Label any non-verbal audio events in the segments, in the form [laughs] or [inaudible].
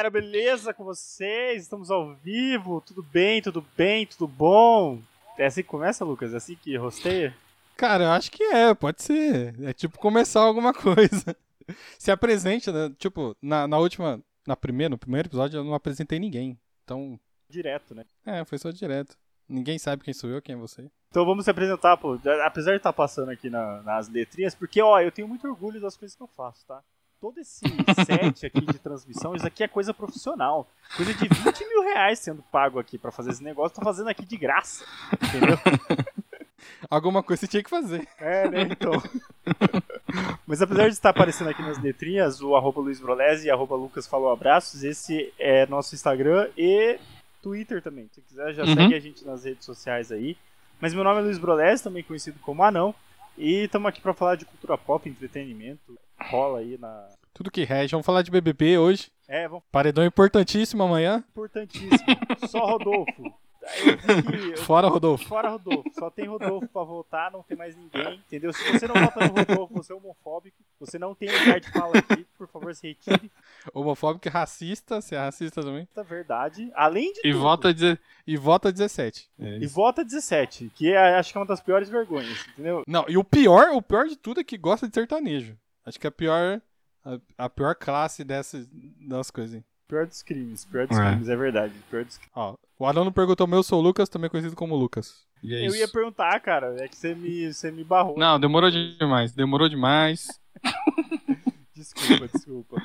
galera, beleza com vocês? Estamos ao vivo, tudo bem, tudo bem, tudo bom? É assim que começa, Lucas? É assim que rosteia? Cara, eu acho que é, pode ser. É tipo começar alguma [laughs] coisa. Se apresente, né? Tipo, na, na última, na primeira, no primeiro episódio eu não apresentei ninguém. Então. Direto, né? É, foi só direto. Ninguém sabe quem sou eu, quem é você. Então vamos se apresentar, pô. Apesar de estar tá passando aqui na, nas letrinhas, porque, ó, eu tenho muito orgulho das coisas que eu faço, tá? Todo esse set aqui de transmissão, isso aqui é coisa profissional. Coisa de 20 mil reais sendo pago aqui para fazer esse negócio, tô fazendo aqui de graça. Entendeu? [laughs] Alguma coisa você tinha que fazer. É, né? Então. Mas apesar de estar aparecendo aqui nas letrinhas, o arroba Luiz Brolese e arroba Lucas falou abraços, esse é nosso Instagram e Twitter também. Se quiser, já uhum. segue a gente nas redes sociais aí. Mas meu nome é Luiz Brolese, também conhecido como Anão. E estamos aqui para falar de cultura pop, entretenimento. Rola aí na. Tudo que rege. Vamos falar de BBB hoje. É, vamos. Paredão importantíssimo amanhã. Importantíssimo. Só Rodolfo. fora Rodolfo. Fora Rodolfo. Só tem Rodolfo pra votar, não tem mais ninguém, entendeu? Se você não vota no Rodolfo, você é homofóbico. Você não tem lugar de fala aqui, por favor, se retire. Homofóbico e racista, você é racista também. É verdade. Além de e tudo. Vota de... E vota 17. É e vota 17, que é, acho que é uma das piores vergonhas, entendeu? Não, e o pior, o pior de tudo é que gosta de sertanejo. Acho que é a pior, a, a pior classe dessas das coisas. Pior dos crimes, pior dos é. crimes, é verdade. Pior dos... Ó, o Alan perguntou, meu, sou o Lucas, também conhecido como Lucas. É eu ia perguntar, cara, é que você me, você me barrou. Não, demorou demais, demorou demais. [laughs] desculpa, desculpa.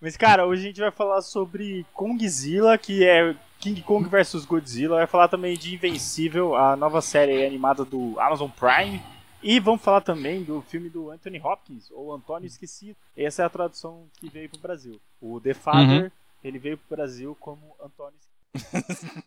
Mas, cara, hoje a gente vai falar sobre Kongzilla, que é King Kong vs Godzilla. Vai falar também de Invencível, a nova série animada do Amazon Prime. E vamos falar também do filme do Anthony Hopkins, ou Antônio Esquecido. Essa é a tradução que veio pro Brasil. O The Father uhum. Ele veio pro Brasil como Antônio. [laughs]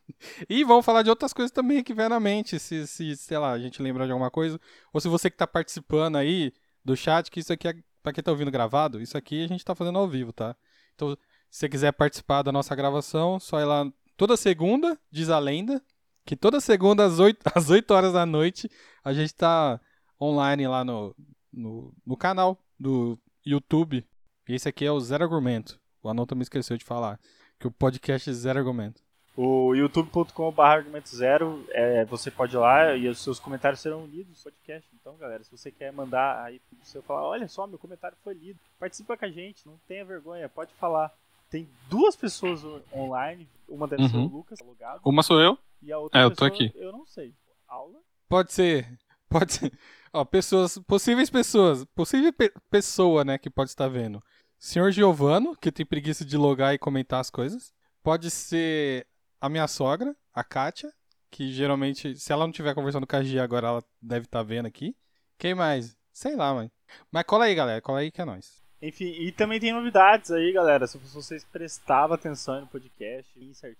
e vamos falar de outras coisas também que vem na mente, se, se, sei lá, a gente lembrar de alguma coisa. Ou se você que tá participando aí do chat, que isso aqui é, pra quem tá ouvindo gravado, isso aqui a gente tá fazendo ao vivo, tá? Então, se você quiser participar da nossa gravação, só ir lá toda segunda, diz a lenda, que toda segunda às 8, [laughs] às 8 horas da noite a gente tá online lá no, no, no canal do YouTube. E esse aqui é o Zero Argumento. O Anão também esqueceu de falar. Que o podcast é zero argumento. O youtube.com.br argumento zero, é, você pode ir lá e os seus comentários serão lidos no podcast. Então, galera, se você quer mandar aí seu falar, olha só, meu comentário foi lido, participa com a gente, não tenha vergonha, pode falar. Tem duas pessoas online, uma deve uhum. ser o Lucas, alugado. Uma sou eu. E a outra é, eu tô aqui. Eu não sei. Aula? Pode ser. Pode ser. Ó, pessoas, possíveis pessoas, possível pe pessoa, né, que pode estar vendo. Senhor Giovano, que tem preguiça de logar e comentar as coisas. Pode ser a minha sogra, a Kátia, que geralmente, se ela não estiver conversando com a Gia agora, ela deve estar vendo aqui. Quem mais? Sei lá, mãe. Mas cola aí, galera. Cola aí que é nóis. Enfim, e também tem novidades aí, galera. Se vocês prestavam atenção no podcast,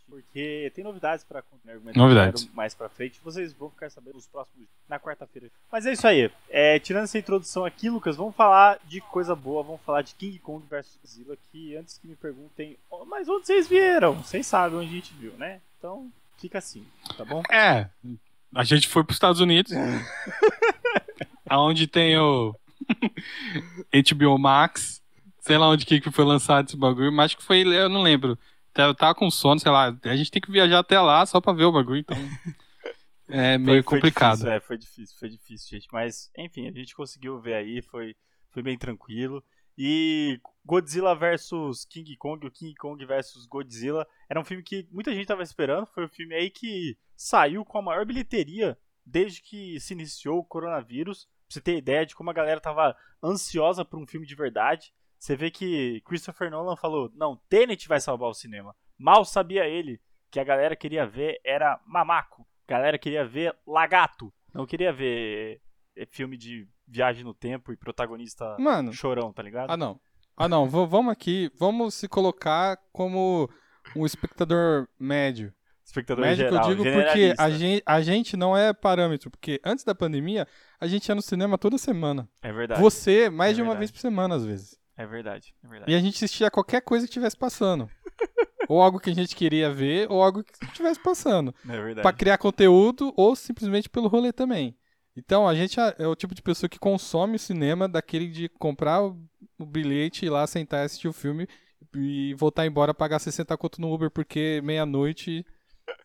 porque tem novidades para novidades. mais para frente. Vocês vão ficar sabendo nos próximos na quarta-feira. Mas é isso aí. É, tirando essa introdução aqui, Lucas, vamos falar de coisa boa. Vamos falar de King Kong vs Godzilla. Que antes que me perguntem, oh, mas onde vocês vieram? Vocês sabem onde a gente viu, né? Então fica assim, tá bom? É. A gente foi para os Estados Unidos. [laughs] aonde tem o [laughs] HBO Max. Sei lá onde que foi lançado esse bagulho, mas acho que foi, eu não lembro. Eu tava com sono, sei lá. A gente tem que viajar até lá só pra ver o bagulho, então. [laughs] É meio foi, complicado. Foi difícil, é, foi difícil, foi difícil, gente. Mas, enfim, a gente conseguiu ver aí, foi, foi bem tranquilo. E Godzilla vs King Kong, o King Kong vs Godzilla, era um filme que muita gente tava esperando. Foi um filme aí que saiu com a maior bilheteria desde que se iniciou o coronavírus. Pra você ter ideia de como a galera tava ansiosa por um filme de verdade. Você vê que Christopher Nolan falou: não, Tenet vai salvar o cinema. Mal sabia ele que a galera queria ver era Mamaco. A galera queria ver Lagato. Não queria ver eh, filme de viagem no tempo e protagonista Mano, chorão, tá ligado? Ah, não. Ah, não. V vamos aqui, vamos se colocar como um espectador médio espectador Médico geral, eu digo porque a gente, a gente não é parâmetro, porque antes da pandemia, a gente ia no cinema toda semana. É verdade. Você, mais é de uma vez por semana, às vezes. É verdade, é verdade. E a gente assistia qualquer coisa que estivesse passando. [laughs] ou algo que a gente queria ver, ou algo que estivesse passando. É verdade. Pra criar conteúdo, ou simplesmente pelo rolê também. Então, a gente é, é o tipo de pessoa que consome o cinema daquele de comprar o bilhete, ir lá sentar e assistir o filme e voltar embora pagar 60 conto no Uber porque meia-noite.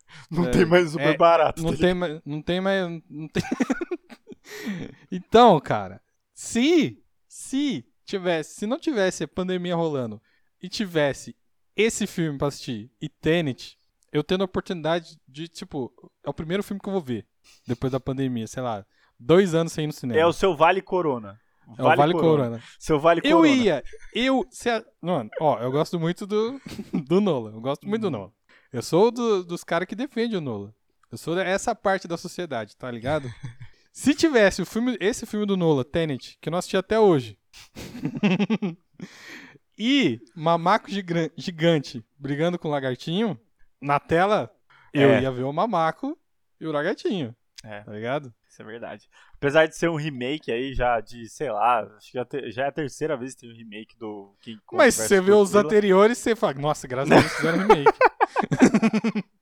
[laughs] Não É, tem mais Uber é, barato. Não tá tem mais. Não tem mais. Não tem... [laughs] então, cara, se. Se tivesse. Se não tivesse a pandemia rolando e tivesse esse filme pra assistir e Tenet, eu tendo a oportunidade de, tipo, é o primeiro filme que eu vou ver depois da pandemia, sei lá, dois anos sem ir no cinema. É o seu Vale Corona. É o Vale Corona. Seu Vale Eu Corona. ia, eu, se a- mano, ó, eu gosto muito do, [laughs] do Nolan, eu gosto muito do Nolan. Eu sou do- dos caras que defende o Nolan. Eu sou essa parte da sociedade, tá ligado? [laughs] Se tivesse o filme, esse filme do Nolan, Tenet, que eu não assisti até hoje, [laughs] e Mamaco gigan- Gigante brigando com o Lagartinho, na tela, eu É. ia ver o Mamaco e o Lagartinho, É. tá ligado? Isso é verdade. Apesar de ser um remake aí já de, sei lá, acho que já, te- já é a terceira vs que tem um remake do King Kong. Mas você vê os anteriores, você fala, nossa, graças a Deus fizeram remake. [laughs]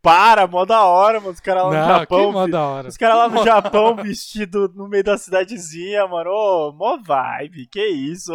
Para, mó da hora, mano. Os caras lá no Não, Japão. mó da hora. Os caras lá no Japão vestido no meio da cidadezinha, mano. Ô, mó vibe, que isso?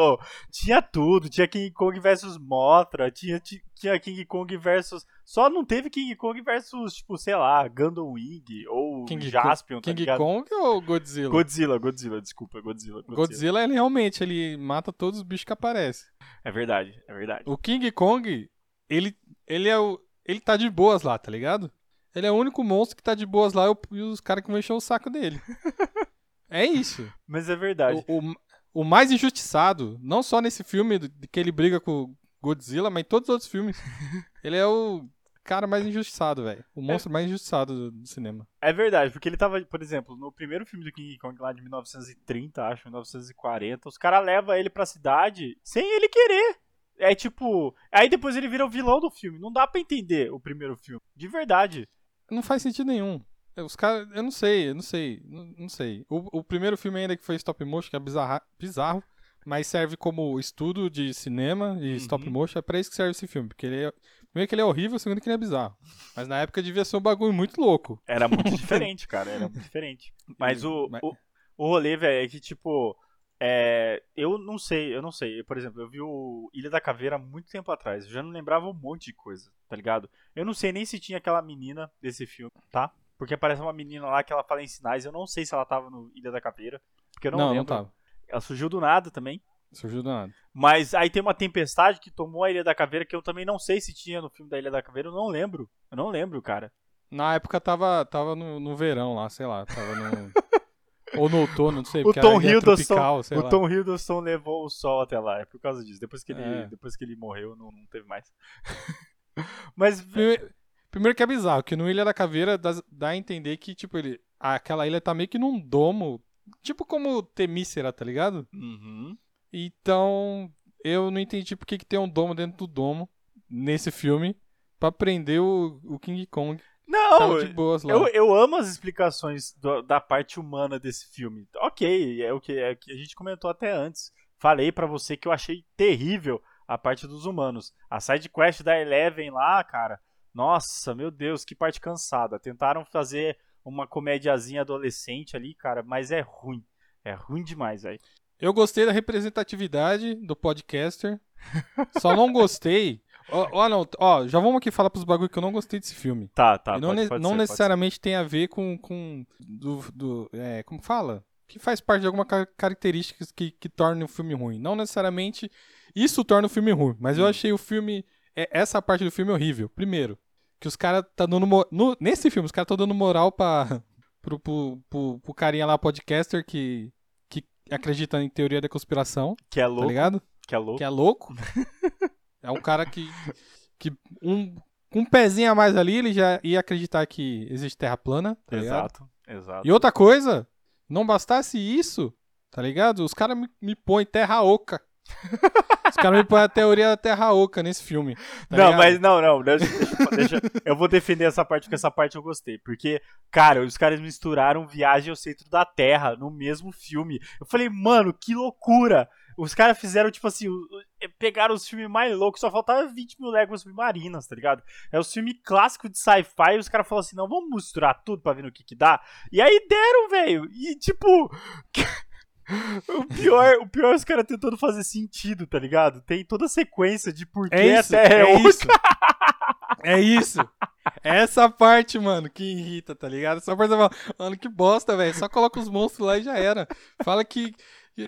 Tinha tudo. Tinha King Kong versus Mothra. Tinha, ti- tinha King Kong versus. Só não teve King Kong versus, tipo, sei lá, Gundam Wing ou King Jaspion, tá King ligado? Kong ou Godzilla? Godzilla, Godzilla, desculpa, Godzilla, Godzilla. Godzilla, ele realmente, ele mata todos os bichos que aparecem. É verdade, é verdade. O King Kong, ele, ele é o... Ele tá de boas lá, tá ligado? Ele é o único monstro que tá de boas lá e os caras que vão encher o saco dele. [laughs] é isso. Mas é verdade. O, o, o mais injustiçado, não só nesse filme que ele briga com Godzilla, mas em todos os outros filmes. [laughs] ele é o cara mais injustiçado, velho. O monstro mais injustiçado do, do cinema. É verdade, porque ele tava, por exemplo, no primeiro filme do King Kong lá de 1930, acho, 1940, os caras levam ele pra cidade sem ele querer. É tipo. Aí depois ele vira o vilão do filme. Não dá pra entender o primeiro filme. De verdade. Não faz sentido nenhum. É, Os caras, eu não sei, eu não sei, não, não sei. O, o primeiro filme ainda que foi stop motion, que é bizarra, bizarro, mas serve como estudo de cinema e stop Uhum. motion, é pra isso que serve esse filme. Porque ele é, primeiro que ele é horrível, segundo que ele é bizarro. Mas na época devia ser um bagulho muito louco. Era muito [laughs] diferente, cara. Era muito diferente. Mas o, Mas- o, o rolê, velho, é que, tipo. É, eu não sei, eu não sei. Por exemplo, eu vi o Ilha da Caveira há muito tempo atrás. Eu já não lembrava um monte de coisa, tá ligado? Eu não sei nem se tinha aquela menina desse filme, tá? Porque aparece uma menina lá que ela fala em sinais. Eu não sei se ela tava no Ilha da Caveira. Porque eu não, não, não lembro. tava. Ela surgiu do nada também. Surgiu do nada. Mas aí tem uma tempestade que tomou a Ilha da Caveira que eu também não sei se tinha no filme da Ilha da Caveira. Eu não lembro. Eu não lembro, cara. Na época tava, tava no, no verão lá, sei lá, tava no... [laughs] Ou no outono, não sei, O Tom é Hiddleston, tropical, sei o lá. Tom Hiddleston levou o sol até lá. É por causa disso. Depois que ele, É. depois que ele morreu, não, não teve mais. [laughs] Mas Primeiro, primeiro que é bizarro, que no Ilha da Caveira dá, dá a entender que, tipo, ele, aquela ilha tá meio que num domo, tipo como Temícera, tá ligado? Uhum. Então, eu não entendi por que, que tem um domo dentro do domo, nesse filme, pra prender o, o King Kong. Não, Tava de boas lá. eu, eu amo as explicações do- da parte humana desse filme. Ok, é o que, é a gente comentou até antes. Falei pra você que eu achei terrível a parte dos humanos. A side quest da Eleven lá, cara. Nossa, meu Deus, que parte cansada. Tentaram fazer uma comédiazinha adolescente ali, cara, mas é ruim. É ruim demais, velho. Eu gostei da representatividade do podcaster, só não gostei... Ó, ó, não, ó, já vamos aqui falar pros bagulho que eu não gostei desse filme. Tá, tá. e não, pode- ne- pode não ser, necessariamente tem a ver com. com do, do- é, como fala? Que faz parte de alguma ca- características que, que torna o filme ruim. Não necessariamente isso torna o filme ruim, mas eu Hum. achei o filme. é, essa parte do filme horrível. Primeiro, que os caras tá dando. no- nesse filme, os caras estão dando moral pra, [laughs] pro, pro, pro, pro carinha lá, podcaster, que, que acredita em teoria da conspiração. Que é tá louco, ligado? que é louco. que é louco. [laughs] é um cara que, que um, com um pezinho a mais ali, ele já ia acreditar que existe terra plana, tá? Exato, exato. E outra coisa, não bastasse isso, tá ligado? Os caras me, me põem terra oca. [laughs] Os caras me põem a teoria da terra oca nesse filme. tá não, ligado? mas não, não. Deixa, deixa- eu vou defender essa parte porque essa parte eu gostei. Porque, cara, os caras misturaram Viagem ao Centro da Terra no mesmo filme. Eu falei, mano, que loucura! Os caras fizeram, tipo assim, o- pegaram os filmes mais loucos, só faltava 20 mil léguas submarinas, tá ligado? É o filme clássico de sci-fi e os caras falaram assim: não, vamos misturar tudo pra ver no que que dá. E aí deram, velho. E tipo. [laughs] O pior, o pior é os caras tentando fazer sentido, tá ligado? Tem toda a sequência de por que É isso, é, é oca. isso. [laughs] É isso. Essa parte, mano, que irrita, tá ligado? Parte, você fala, mano, que bosta, velho. Só coloca os monstros lá e já era. Fala que.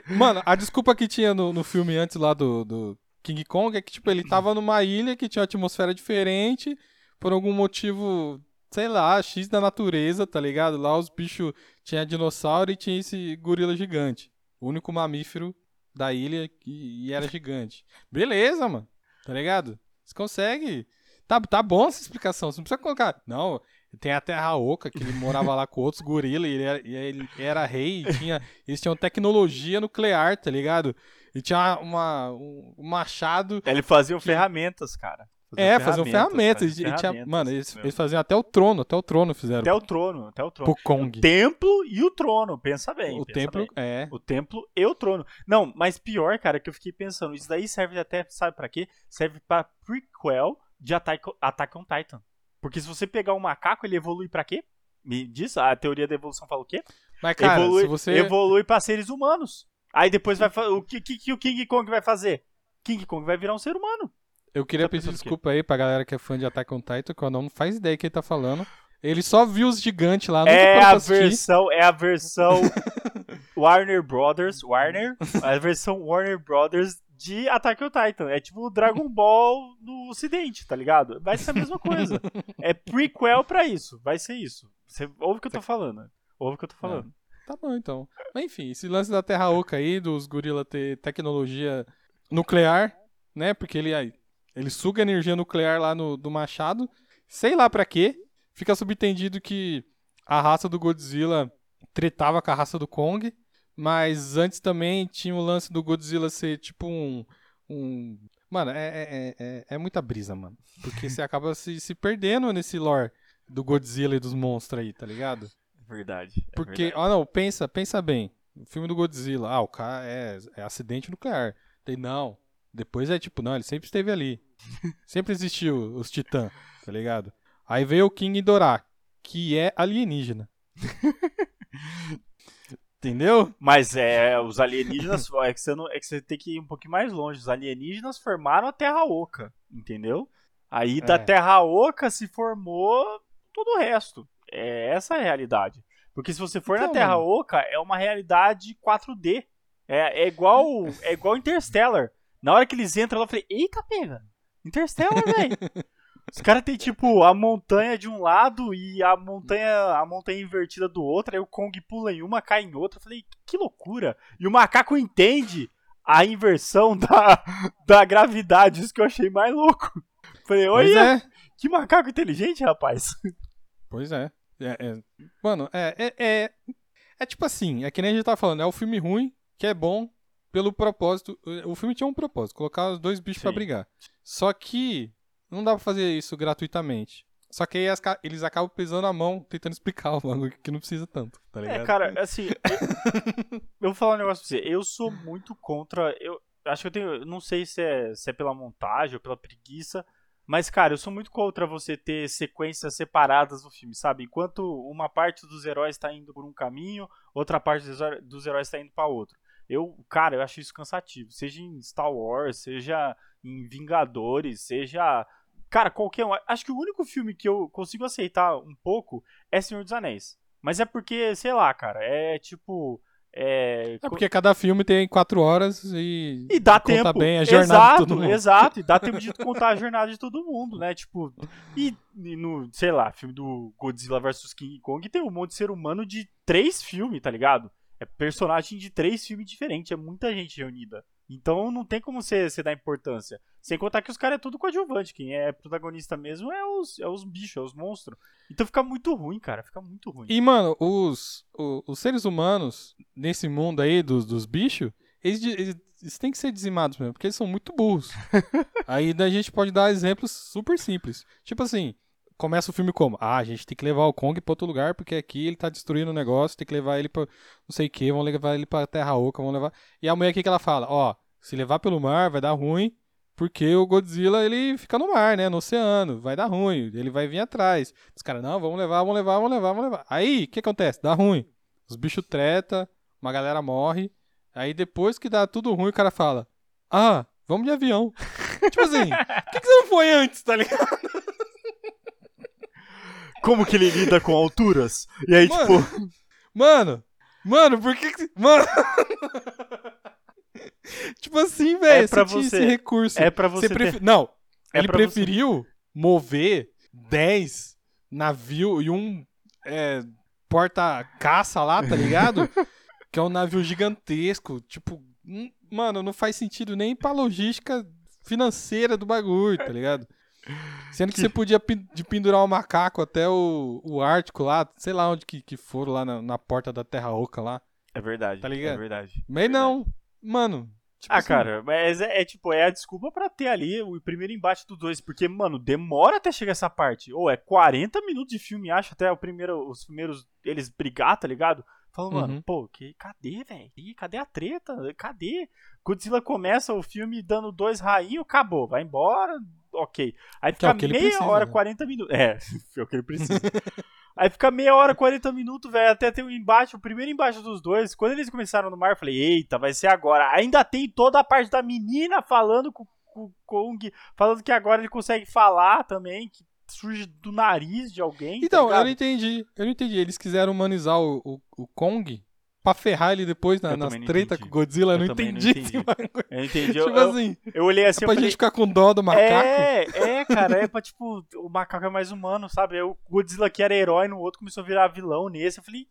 Mano, a desculpa que tinha no, no filme antes lá do, do King Kong é que, tipo, ele tava numa ilha que tinha uma atmosfera diferente, por algum motivo, sei lá, X da natureza, tá ligado? Lá os bichos tinha dinossauro e tinha esse gorila gigante. O único mamífero da ilha e, e era gigante. Beleza, mano. Tá ligado? Você consegue. Tá, tá bom essa explicação. Você não precisa colocar. Não, tem a Terra Oca, que ele morava lá com outros gorilas e ele era, e ele era rei e tinha, eles tinham tecnologia nuclear, tá ligado? E tinha uma, um, machado. Eles faziam ferramentas, cara. É, faziam ferramentas. faziam e tinha- ferramentas, mano, eles, eles faziam até o trono, até o trono fizeram. Até o trono, até o trono. pro Kong. O templo e o trono, pensa bem. O pensa templo, bem. é. O templo e o trono. Não, mas pior, cara, que eu fiquei pensando, isso daí serve até, sabe pra quê? Serve pra prequel de Attack, Attack on Titan. Porque se você pegar um macaco, ele evolui pra quê? Me diz, a teoria da evolução fala o quê? Mas, cara, evolui, se você. evolui pra seres humanos. Aí depois vai o que, que, que o King Kong vai fazer? King Kong vai virar um ser humano. Eu queria Tá pedir desculpa aí pra galera que é fã de Attack on Titan, que eu não faz ideia do que ele tá falando. Ele só viu os gigantes lá, É a assistir. versão, é a versão [laughs] Warner Brothers, Warner, a versão Warner Brothers de Attack on Titan. É tipo o Dragon Ball no ocidente, tá ligado? Vai ser a mesma coisa. É prequel pra isso, vai ser isso. Você ouve o que eu tô falando. Ouve o que eu tô falando. Tá bom, então. Mas enfim, esse lance da Terra Oca aí, dos gorila ter tecnologia nuclear, né? Porque ele, aí, ele suga energia nuclear lá no, do machado. Sei lá pra quê. Fica subentendido que a raça do Godzilla tretava com a raça do Kong. Mas antes também tinha o lance do Godzilla ser tipo um. um... Mano, é, é, é, é muita brisa, mano. Porque você [laughs] acaba se, se perdendo nesse lore do Godzilla e dos monstros aí, tá ligado? Verdade. é Porque, verdade. ah não, pensa, pensa bem. O filme do Godzilla, ah, o cara é, é acidente nuclear. Tem, não. Depois é tipo, não, ele sempre esteve ali. [laughs] sempre existiu os titãs, tá ligado? Aí veio o King Ghidorah, que é alienígena. [laughs] Entendeu? Mas é, os alienígenas. é, que você não, é que você tem que ir um pouquinho mais longe. Os alienígenas formaram a Terra Oca, entendeu? Aí da É. Terra Oca se formou todo o resto. É essa a realidade. Porque se você for na Então, Terra mano. Oca, é uma realidade 4D. É, é igual é igual Interstellar. Na hora que eles entram, eu falei, eita, pega! Interstellar, velho! [laughs] Os caras têm, tipo, a montanha de um lado e a montanha, a montanha invertida do outro, aí o Kong pula em uma, cai em outra. Eu falei, que loucura! E o macaco entende a inversão da, [laughs] da gravidade, isso que eu achei mais louco. Falei, Pois olha, é. que macaco inteligente, rapaz. Pois é. É, é. Mano, é, é, é. É tipo assim, é que nem a gente tá falando, é o filme ruim, que é bom pelo propósito. O filme tinha um propósito, colocar os dois bichos pra Sim. brigar. Só que não dá pra fazer isso gratuitamente. Só que aí as eles acabam pesando a mão tentando explicar o bagulho que não precisa tanto, tá ligado? É, cara, [laughs] assim, eu, eu vou falar um negócio pra você. Eu sou muito contra. Eu acho que eu tenho. Não sei se é, se é pela montagem ou pela preguiça. Mas, cara, eu sou muito contra você ter sequências separadas do filme, sabe? Enquanto uma parte dos heróis tá indo por um caminho, outra parte dos, heróis tá indo pra outro. Eu, cara, eu acho isso cansativo. Seja em Star Wars, seja em Vingadores, seja. Cara, qualquer um. Acho que o único filme que eu consigo aceitar um pouco é Senhor dos Anéis. Mas é porque, sei lá, cara, é tipo. É, É porque cada filme tem quatro horas e. e dá conta tempo. bem a jornada exato, de todo mundo. Exato, e dá tempo de contar a jornada de todo mundo, né? Tipo, e, e no, sei lá, filme do Godzilla vs King Kong tem um monte de ser humano de três filmes, tá ligado? É personagem de três filmes diferentes, é muita gente reunida. Então não tem como você, você dar importância. Sem contar que os caras é tudo coadjuvante. Quem é protagonista mesmo é os, é os bichos, é os monstros. Então fica muito ruim, cara. Fica muito ruim. E, mano, os, o- os seres humanos, nesse mundo aí dos, dos bichos, eles, eles, eles têm que ser dizimados mesmo, porque eles são muito burros. [laughs] aí a gente pode dar exemplos super simples. Tipo assim, começa o filme como? Ah, a gente tem que levar o Kong pra outro lugar, porque aqui ele tá destruindo o negócio, tem que levar ele pra não sei o que, vamos levar ele pra Terra Oca, vamos levar... E a mulher aqui que ela fala, ó, se levar pelo mar vai dar ruim, porque o Godzilla, ele fica no mar, né? No oceano. Vai dar ruim. Ele vai vir atrás. Os caras, não, vamos levar, vamos levar, vamos levar, vamos levar. Aí, o que acontece? Dá ruim. Os bichos treta, uma galera morre. Aí depois que dá tudo ruim, o cara fala: Ah, vamos de avião. [laughs] tipo assim, por que, que você não foi antes, tá ligado? Como que ele lida com alturas? E aí, Mano, tipo. Mano, mano, por que que. Mano. [laughs] tipo assim, velho, É pra você tinha você- esse recurso. É pra você. Você ter- Não, É ele pra você- preferiu mover 10 navios e um é, porta-caça lá, tá ligado? [laughs] que é um navio gigantesco. Tipo, hum, mano, não faz sentido nem pra logística financeira do bagulho, tá ligado? Sendo que, Que- você podia de pendurar o macaco até o, o Ártico lá, sei lá onde que, que foram lá na, na porta da Terra Oca lá. É verdade. Tá ligado? É verdade. Mas não, mano. tipo Ah, assim, cara, mas é, é tipo, é a desculpa pra ter ali o primeiro embate dos dois. Porque, mano, demora até chegar essa parte. Ou é 40 minutos de filme, acho, até o primeiro, os primeiros eles brigar, tá ligado? Falando, Uhum. mano, pô, que, cadê, velho? Cadê a treta? Cadê? Godzilla começa o filme dando dois rainhos, acabou, vai embora, ok. Aí é fica ele meia precisa, hora, né? 40 minutos. É, [laughs] é o que ele precisa. [laughs] Aí fica meia hora, 40 minutos, velho, até ter o embate, o primeiro embate dos dois. Quando eles começaram no mar, eu falei, eita, vai ser agora. Ainda tem toda a parte da menina falando com, com o Kong, falando que agora ele consegue falar também, que surge do nariz de alguém. Então, tá eu não entendi. Eu não entendi. Eles quiseram humanizar o, o, o Kong pra ferrar ele depois na, nas treta entendi. com o Godzilla. Eu, não também não entendi. entendi. Eu entendi. tipo Eu, assim, eu olhei assim é pra falei, gente ficar com dó do macaco. É, é, cara, é pra tipo, o macaco é mais humano, sabe? Aí o Godzilla que era herói no outro começou a virar vilão nesse. Eu falei,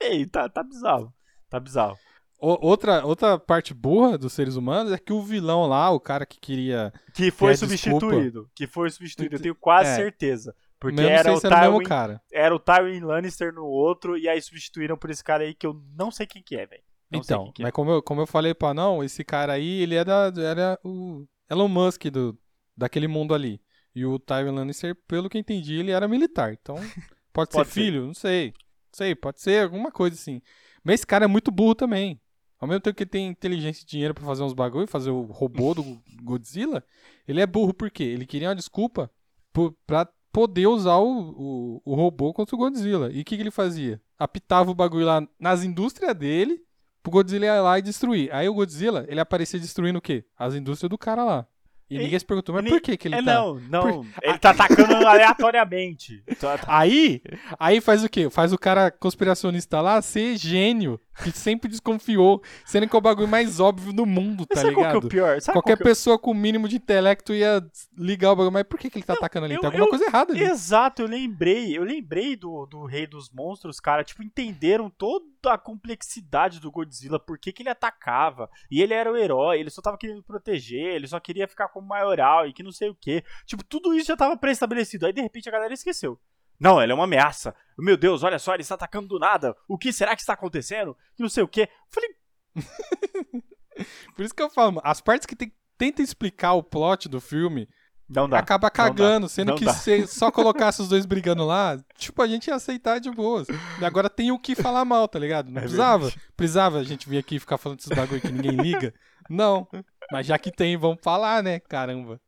e aí, velho? Tá, tá bizarro. Tá bizarro. O- outra, outra parte burra dos seres humanos é que o vilão lá, o cara que queria. Que foi Quer desculpa? substituído. Que foi substituído, eu tenho quase É. certeza. Porque mesmo era o, ser o mesmo Tywin, cara. era o Tywin Lannister no outro, e aí substituíram por esse cara aí que eu não sei quem que é, velho. Então, que é. mas como eu, como eu falei pra não, esse cara aí, ele era, era o Elon Musk do, daquele mundo ali. E o Tywin Lannister, pelo que eu entendi, ele era militar. Então, pode, [laughs] Pode ser ser. filho? Não sei. Não sei, pode ser alguma coisa assim. Mas esse cara é muito burro também. Ao mesmo tempo que ele tem inteligência e dinheiro pra fazer uns bagulho, fazer o robô do [laughs] Godzilla, ele é burro por quê? Ele queria uma desculpa po- pra poder usar o, o, o robô contra o Godzilla. E o que, que ele fazia? Apitava o bagulho lá nas indústrias dele pro Godzilla ir lá e destruir. Aí o Godzilla, ele aparecia destruindo o quê? As indústrias do cara lá. E E- ninguém se perguntou, mas ele- por que que ele é, tá... não, não. Ele tá atacando [laughs] aleatoriamente. Tá- tá- Aí, aí faz o quê? Faz o cara conspiracionista lá ser gênio, que sempre desconfiou, sendo que é o bagulho mais óbvio do mundo, tá Sabe qual que é ligado? o pior? Sabe Qualquer qual é pessoa com o mínimo de intelecto ia ligar o bagulho, mas por que, que ele tá atacando ali? eu- Tem alguma eu- coisa errada ali. Exato, eu lembrei. Eu lembrei do, do Rei dos Monstros, cara. Tipo, entenderam toda a complexidade do Godzilla, por que, que ele atacava. E ele era o herói, ele só tava querendo proteger, ele só queria ficar como maioral e que não sei o que. Tipo, tudo isso já tava pré-estabelecido. Aí, de repente, a galera esqueceu. Não, ele é uma ameaça. Meu Deus, olha só, ele está atacando do nada. O que será que está acontecendo? Que não sei o que. Falei, [laughs] Por isso que eu falo, as partes que tem, tenta explicar o plot do filme não dá. acaba cagando, sendo não que dá. se só colocasse os dois brigando lá, tipo, a gente ia aceitar de boas. E agora tem o que falar mal, tá ligado? Não É precisava. verdade. Precisava a gente vir aqui e ficar falando desses bagulho que ninguém liga? Não. Mas já que tem, vamos falar, né? Caramba.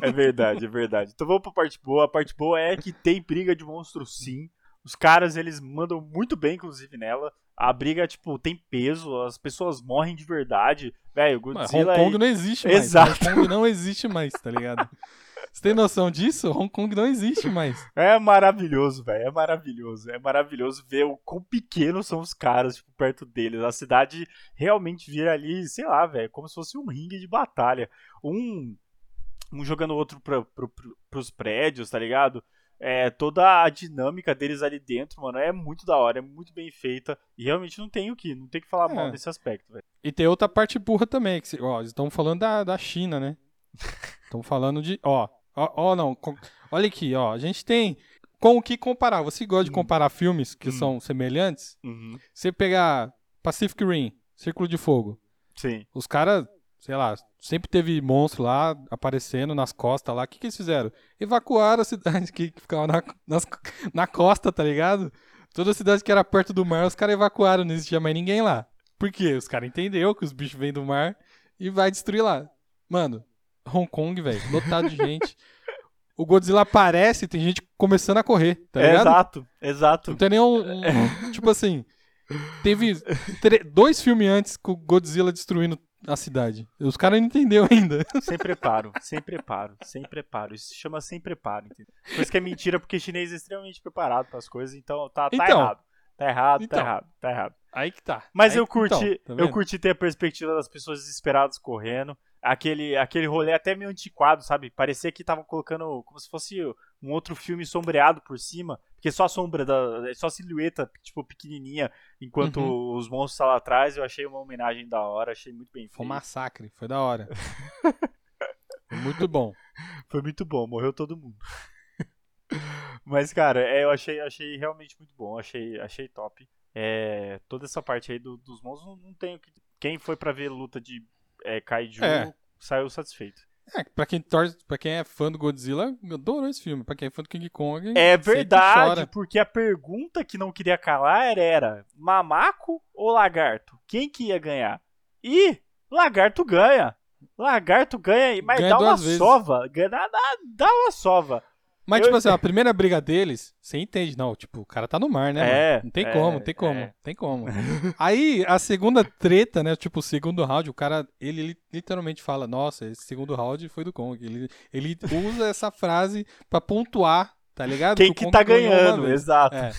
É verdade, é verdade. Então vamos pra parte boa. A parte boa é que tem briga de monstro sim. Os caras, eles mandam muito bem, inclusive, nela. A briga, tipo, tem peso, as pessoas morrem de verdade. Velho, o Mas Godzilla... Hong Kong é- não existe mais. Exato. Hong Kong não existe mais, tá ligado? Você tem noção disso? Hong Kong não existe mais. É maravilhoso, velho. É maravilhoso. É maravilhoso ver o quão pequenos são os caras, tipo, perto deles. A cidade realmente vira ali, sei lá, velho, como se fosse um ringue de batalha. Um, um jogando o outro pra, pro, pro, pros prédios, tá ligado? É, toda a dinâmica deles ali dentro, mano, é muito da hora, é muito bem feita. E realmente não tem o que, não tem que falar É. mal nesse aspecto, velho. E tem outra parte burra também, que, ó, estamos falando da, da China, né? [laughs] Estamos falando de, ó, ó, ó, não, com- olha aqui, ó, a gente tem com o que comparar. Você gosta de Hum. comparar filmes que Hum. são semelhantes? Uhum. Você pegar Pacific Rim, Círculo de Fogo, Sim. os caras, sei lá, sempre teve monstro lá aparecendo nas costas lá. O que, que eles fizeram? Evacuaram a cidade [laughs] que que ficava na, nas- [laughs] na costa, tá ligado? Toda a cidade que era perto do mar, os caras evacuaram, não existia mais ninguém lá. Por quê? Os caras entenderam que os bichos vêm do mar e vai destruir lá. Mano, Hong Kong, velho, lotado de gente. O Godzilla aparece e tem gente começando a correr, tá É, ligado? exato, exato. Não tem nenhum. um- [laughs] tipo assim. Teve dois filmes antes com o Godzilla destruindo a cidade. Os caras não entenderam ainda. [laughs] Sem preparo, sem preparo, sem preparo. Isso se chama sem preparo, entendeu? Por isso que é mentira, porque chinês é extremamente preparado para as coisas, então tá, tá Então. errado. Tá errado, Então. tá errado, tá errado. Aí que tá. Mas Aí- eu curti, então, tá eu curti ter a perspectiva das pessoas desesperadas correndo. Aquele, aquele rolê até meio antiquado, sabe? Parecia que estavam colocando como se fosse um outro filme sombreado por cima, porque só a sombra da, só a silhueta, tipo pequenininha, enquanto Uhum. os monstros estavam lá atrás. Eu achei uma homenagem da hora, achei muito bem Foi um feito. massacre, foi da hora. [laughs] Foi muito bom. Foi muito bom, morreu todo mundo. [laughs] Mas, cara, é, eu achei, achei realmente muito bom, achei, achei top. É, toda essa parte aí do- dos monstros não, não tem o que. Quem foi pra ver luta de é, Kaiju É. saiu satisfeito. É, pra quem torce, pra quem é fã do Godzilla, adorou esse filme. Pra quem é fã do King Kong, É verdade, porque a pergunta que não queria calar era: mamaco ou lagarto? Quem que ia ganhar? E lagarto ganha. Lagarto ganha, mas Ganha dá uma vezes. sova. Ganha, dá- dá uma sova. Mas, Eu- tipo assim, a primeira briga deles, você entende, não. Tipo, o cara tá no mar, né? É? Não tem é, como, não tem como, é. tem como. Aí, a segunda treta, né? Tipo, o segundo round, o cara, ele li- literalmente fala: Nossa, esse segundo round foi do Kong. Ele, ele usa essa frase pra pontuar, tá ligado? Quem que Kong tá ganhando, exato. É.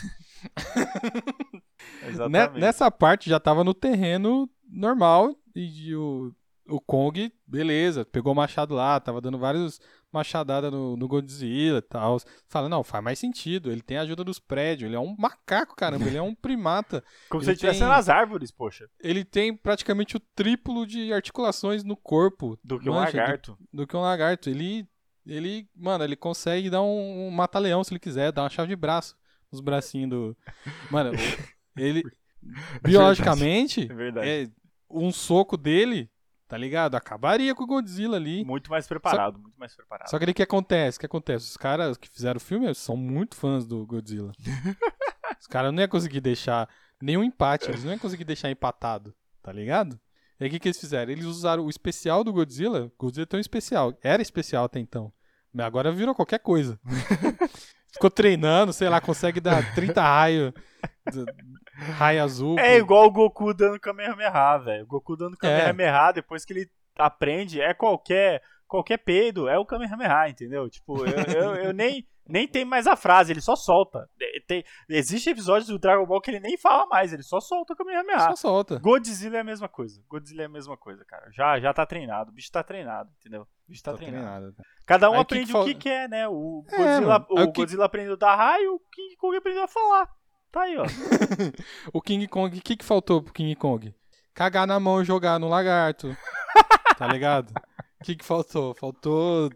[laughs] Nessa parte já tava no terreno normal e o, o Kong, beleza, pegou o machado lá, tava dando vários machadadas no, no Godzilla e tal. Fala, não, faz mais sentido, ele tem a ajuda dos prédios, ele é um macaco, caramba, ele é um [laughs] primata. Como se ele ele estivesse tem- nas árvores, poxa. Ele tem praticamente o triplo de articulações no corpo Do que um Mancha, do- lagarto. do que um lagarto. Ele, ele um, mano, ele consegue dar um, um mata-leão se ele quiser, dar uma chave de braço nos bracinhos do... [laughs] Mano, ele... Biologicamente, É verdade. é, um soco dele, tá ligado? Acabaria com o Godzilla ali. Muito mais preparado, muito mais preparado. Só que o que acontece? O que acontece? Os caras que fizeram o filme são muito fãs do Godzilla. [laughs] Os caras não iam conseguir deixar nenhum empate, eles não iam conseguir deixar empatado, tá ligado? E aí o que, que eles fizeram? Eles usaram o especial do Godzilla. Godzilla é tão especial. Era especial até então. Mas agora virou qualquer coisa. [laughs] Ficou treinando, sei lá, consegue dar 30 raios. Raio azul. É igual o Goku dando Kamehameha, velho. O Goku dando É. Kamehameha, depois que ele aprende, é qualquer qualquer peido, é o Kamehameha, entendeu? Tipo, eu, eu, eu nem, nem tem mais a frase, ele só solta. É, Tem, existe episódios do Dragon Ball que ele nem fala mais, ele só solta o Kamehameha. Só solta. Godzilla é a mesma coisa. Godzilla é a mesma coisa, cara. Já, já tá treinado. O bicho tá treinado, entendeu? O bicho tá treinado. treinado. Cada um Aí, o que aprende que o que quer, né? O É, Godzilla. Aí, o o que- Godzilla aprendeu a dar raio, o King Kong aprendeu a falar. Tá aí, ó. [laughs] O King Kong, o que, que faltou pro King Kong? Cagar na mão e jogar no lagarto. [laughs] tá ligado? O que, que faltou? Faltou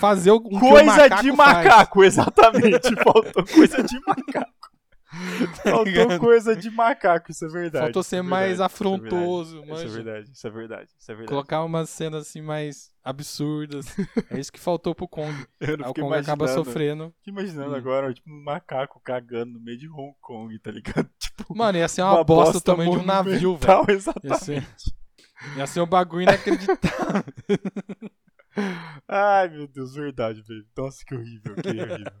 fazer o um que o Coisa macaco de faz. macaco, exatamente. [laughs] Faltou coisa de macaco. [laughs] Faltou ligado? coisa de macaco, isso é verdade. Faltou isso ser é mais verdade, afrontoso, Isso é manja. verdade, isso é verdade, isso é verdade. Colocar umas cenas assim mais absurdas. [laughs] é isso que faltou pro Kong. Eu Aí não o fiquei Kong acaba sofrendo. Fiquei imaginando Hum. agora, tipo, um macaco cagando no meio de Hong Kong, tá ligado? [laughs] Tipo, Mano, ia ser uma, bosta, do tamanho de um navio, velho. monumental, Ia Exatamente. ser, ia ser um bagulho inacreditável. Ai, meu Deus, verdade, velho. Nossa, que horrível, que horrível.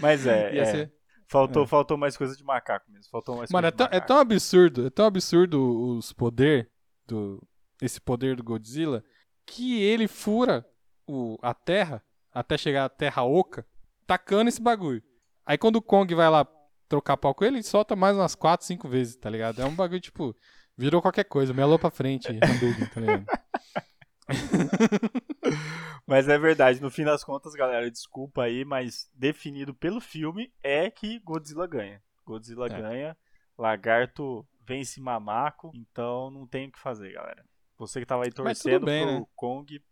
Mas é, Ia é, ser- faltou, é. faltou mais coisa de macaco mesmo. Faltou mais Mano, é tão, é tão absurdo, é tão absurdo os poder do esse poder do Godzilla que ele fura o, a Terra até chegar à Terra Oca, tacando esse bagulho. Aí quando o Kong vai lá trocar pau com ele, ele solta mais umas 4, 5 vezes, tá ligado? É um bagulho tipo, virou qualquer coisa, melou pra frente, [laughs] tá ligado? [laughs] Mas é verdade, no fim das contas, galera, desculpa aí, mas definido pelo filme é que Godzilla ganha. Godzilla É. ganha, Lagarto vence Mamaco, então não tem o que fazer, galera. Você que tava aí torcendo bem, pro né? Kong.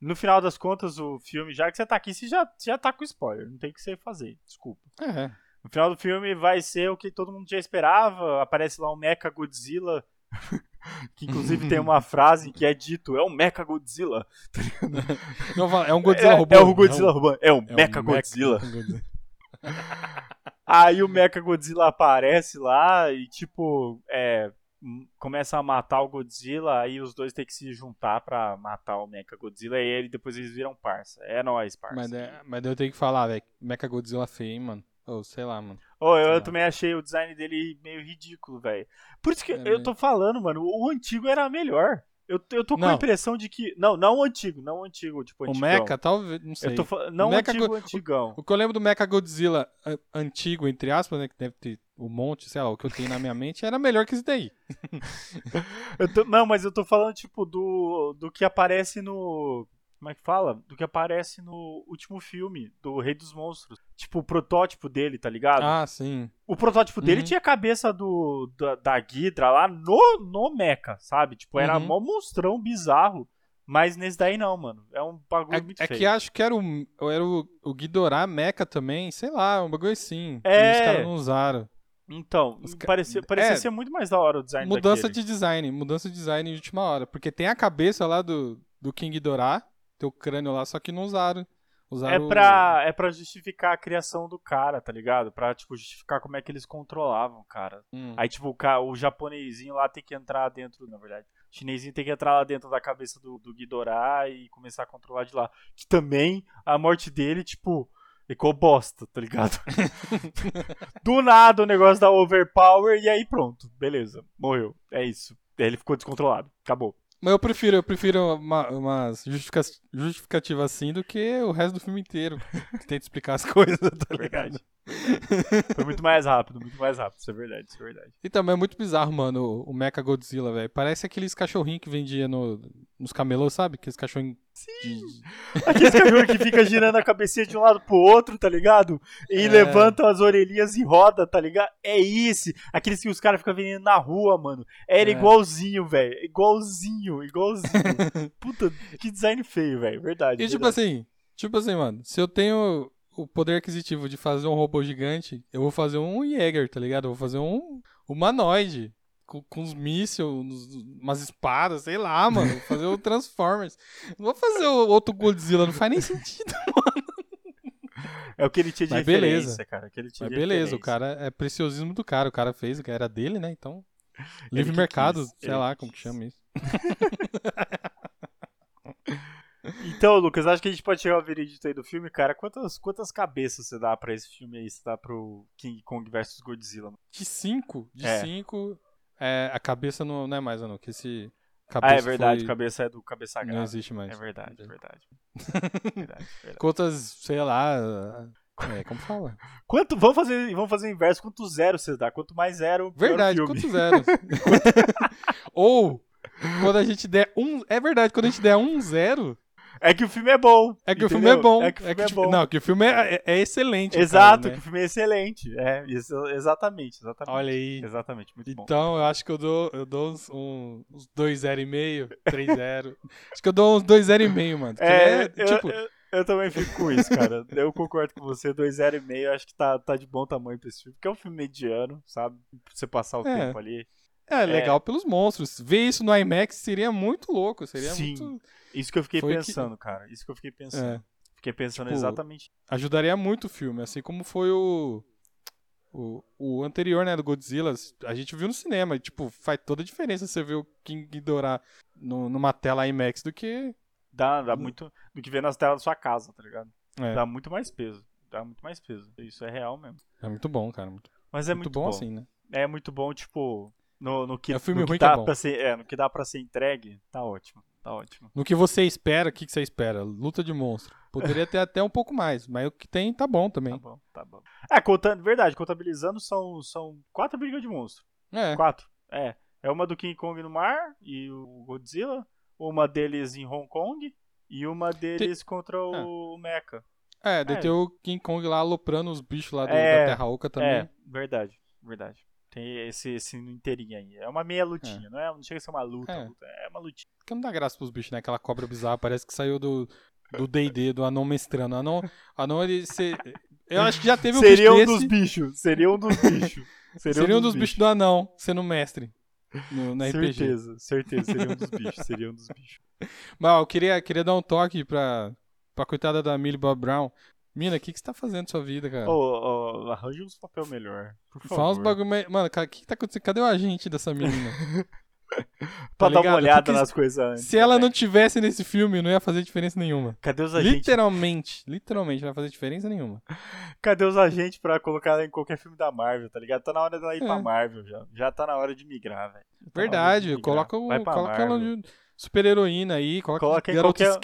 No final das contas, o filme, já que você tá aqui, você já, já tá com spoiler, não tem o que você fazer, desculpa. É, No final do filme vai ser o que todo mundo já esperava. Aparece lá um Mecha Godzilla. [laughs] que inclusive tem uma frase que é dito: é um Mecha Godzilla. [laughs] não, fala- é um Godzilla é, robô. é o Godzilla não, robô. É um é Mecha Godzilla. [laughs] Godzilla. Aí o Mecha Godzilla aparece lá e, tipo, é, começa a matar o Godzilla. Aí os dois têm que se juntar pra matar o Mecha Godzilla. E ele, depois eles viram parça. É nóis, parça. Mas, é, mas daí eu tenho que falar, velho. Mecha Godzilla feio, hein, mano. Ou sei lá, mano. Oh, eu, eu também achei o design dele meio ridículo, velho. Por isso que É, eu né? tô falando, mano, o antigo era melhor. Eu, eu tô com a Não. impressão de que. Não, não o antigo, não o antigo, tipo, O antigão. Mecha, talvez, não sei. Eu tô Não o Mecha antigo, Go- antigão. O que eu lembro do Mecha Godzilla an- antigo, entre aspas, né? Que deve ter um monte, sei lá, o que eu tenho na minha mente, era melhor que esse daí. [laughs] Tô- não, mas eu tô falando, tipo, do, do que aparece no. Como é que fala? Do que aparece no último filme, do Rei dos Monstros. Tipo, o protótipo dele, tá ligado? Ah, sim. O protótipo dele Uhum. tinha a cabeça do, da, da Ghidra lá no, no mecha, sabe? Tipo, era Uhum. mó monstrão bizarro. Mas nesse daí não, mano. É um bagulho É, muito é feio. que acho que era o, era o, o Ghidorah Mecha também, sei lá, um bagulho assim. É. E os caras não usaram. Então, Os parecia, parecia é. ser muito mais da hora o design Mudança daquele. de design, mudança de design de última hora. Porque tem a cabeça lá do, do King Ghidorah, tem o crânio lá, só que não usaram. É Usaram o- pra, é pra justificar a criação do cara, tá ligado? Pra, tipo, justificar como é que eles controlavam o cara. Hum. Aí, tipo, o, o japonesinho lá tem que entrar dentro, na verdade. O chinesinho tem que entrar lá dentro da cabeça do, do Ghidorah e começar a controlar de lá. Que também, a morte dele, tipo, ficou bosta, tá ligado? [laughs] [laughs] do nada o negócio da overpower e aí pronto. Beleza, morreu. É isso. Ele ficou descontrolado. Acabou. Mas eu prefiro, eu prefiro uma, umas justifica- justificativas assim do que o resto do filme inteiro. [laughs] Que tenta explicar as coisas, tá ligado? verdade. Foi muito mais rápido, muito mais rápido. Isso é verdade, isso é verdade. E também é muito bizarro, mano, o, o Mecha Godzilla, velho. Parece aqueles cachorrinhos que vendia no, nos camelôs, sabe? Aqueles cachorrinhos. De- [laughs] Aqueles cachorros que fica girando a cabecinha de um lado pro outro, tá ligado? E É. levantam as orelhinhas e roda, tá ligado? É esse. Aqueles que os caras ficam vendendo na rua, mano. Era É. igualzinho, velho. Igualzinho, igualzinho. [laughs] Puta, que design feio, velho. Verdade. E tipo verdade. assim, tipo assim, mano, se eu tenho o poder aquisitivo de fazer um robô gigante, eu vou fazer um Jäger, tá ligado? Eu vou fazer um humanoide. Com, com uns mísseis, umas espadas, sei lá, mano. Fazer o Transformers. Não vou fazer o outro Godzilla, não faz nem sentido. [laughs] É o que ele tinha de Mas referência, beleza. cara. o Que ele tinha Mas beleza, o referência. cara é preciosismo do cara. O cara fez, que era dele, né? Então. Livre mercado, quis, sei lá que como que quis. chama isso. [laughs] Então, Lucas, acho que a gente pode chegar ao veredito aí do filme, cara. Quantas, quantas cabeças você dá pra esse filme aí? Você dá pro King Kong vs Godzilla? mano? De 5, de É. 5, é, a cabeça não, não é mais, não. Que esse. Ah, Cabeça é verdade. foi- Cabeça é do cabeça Não grave. existe mais. É verdade, é verdade. [laughs] verdade, verdade. Quantas, sei lá. É, como fala? Quanto, vamos fazer, vamos fazer o inverso. Quanto zero você dá? Quanto mais zero, Verdade, filme. quantos zeros? [laughs] Ou, quando a gente der um. É verdade, quando a gente der um zero, É que o filme é bom. é que o entendeu? filme é bom. É que o filme é, tipo, bom. Não, que o filme é, é- é excelente. Exato, que né? o filme é excelente. É, isso, exatamente, exatamente. Olha aí. Exatamente, muito bom. Então, eu acho que eu dou, eu dou uns, uns 2,0,5, 3,0. [laughs] acho que eu dou uns 2,0,5, mano. É, é, eu, tipo, eu, eu também fico com isso, cara. Eu concordo com você, 2,5, acho que tá, tá de bom tamanho pra esse filme, porque é um filme mediano, sabe? Pra você passar o É. tempo ali. É legal pelos monstros. Ver isso no IMAX seria muito louco. Seria Sim. muito. Isso que eu fiquei Foi que- pensando, cara. Isso que eu fiquei pensando. É, Fiquei pensando Tipo, exatamente. ajudaria muito o filme. Assim como foi o. O, o anterior, né, do Godzilla, a gente viu no cinema. e, Tipo, faz toda a diferença você ver o King Ghidorah no, numa tela IMAX do que. Dá, dá muito. Do que ver nas telas da sua casa, tá ligado? É, Dá muito mais peso. Dá muito mais peso. Isso é real mesmo. é muito bom, cara. Muito, Mas é muito muito, bom, bom. assim, né? É muito bom, tipo. No, no que, É um filme no que ruim que dá é bom. ser, é, no que dá pra ser entregue, tá ótimo. Tá ótimo. No que você espera, o que, que você espera? Luta de monstro. Poderia ter até um pouco mais, mas o que tem tá bom Tá também. bom, tá bom. É, contando, verdade, contabilizando são, são quatro brigas de monstro. É, Quatro. É. É uma do King Kong no mar e o Godzilla. Uma deles em Hong Kong. E uma deles contra o Mecha. é, daí É. tem o King Kong lá aloprando os bichos lá do- É, da Terra Oca também. É, verdade, verdade. Tem esse, esse inteirinho aí. É uma meia lutinha, não, é, não chega a ser uma luta, É. luta, é uma lutinha. Porque não dá graça pros bichos, né? Aquela cobra bizarra, parece que saiu do do D&D, do anão mestrando. Anão, anão ele... se- eu acho que já teve um Seria um bicho dos desse. bichos, seria um dos bichos. Seria um dos bichos [laughs] do anão, sendo mestre no, na RPG. Certeza, certeza, seria um dos bichos, seria um dos bichos. [laughs] Mas ó, eu queria, queria dar um toque pra, pra coitada da Millie Bob Brown. Mina, o que, que você tá fazendo na sua vida, cara? Ô, ô, arranja uns papel melhor, por favor. Fala uns bagulho. meio- Mano, o que, que tá acontecendo? Cadê o agente dessa menina? [laughs] pra dar uma olhada Porque nas coisas antes. Se ela né, não tivesse nesse filme, não ia fazer diferença nenhuma. Cadê os agentes? Literalmente, literalmente, não ia fazer diferença nenhuma. Cadê os agentes pra colocar ela em qualquer filme da Marvel, tá ligado? Tá na hora dela ir pra É. Marvel já. Já tá na hora de migrar, velho. Tá de Verdade, migrar. coloca, o, Vai pra coloca ela Marvel. de super-heroína aí, coloca, Coloca garotos qualquer- lá.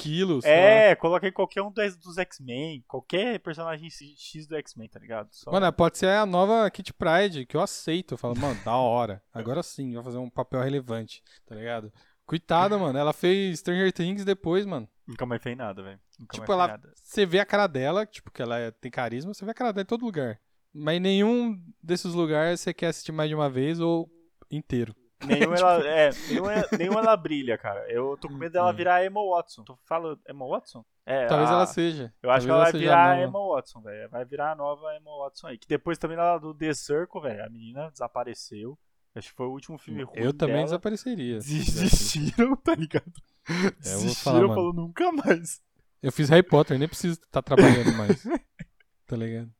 É, coloca em qualquer um dos, dos X-Men, qualquer personagem X do X-Men, tá ligado? Só- Mano, pode ser a nova Kit Pride, que eu aceito. Eu falo, mano, da hora. Agora sim, vai fazer um papel relevante, tá ligado? Coitada, mano. Ela fez Stranger Things depois, mano. Nunca mais fez nada, velho. Tipo, ela- nada. Você vê a cara dela, tipo, que ela é- tem carisma, você vê a cara dela em todo lugar. Mas em nenhum desses lugares você quer assistir mais de uma vez ou inteiro. Nenhum [laughs] ela, é, nenhum, ela- nenhum ela brilha, cara. Eu tô com medo dela Hum. virar a Emma Watson. Tu fala Emma Watson? É, Talvez a- ela seja. Eu acho que Talvez ela vai virar a. Emma Watson, velho. Vai virar a nova Emma Watson aí. Que depois também lá do The Circle, velho, a menina desapareceu. Acho que foi o último filme ruim Eu também dela. desapareceria. Desistiram, tá ligado? É, Desistiram, falar, falou nunca mais. Eu fiz Harry Potter, nem preciso estar trabalhando mais. [laughs] tá ligado?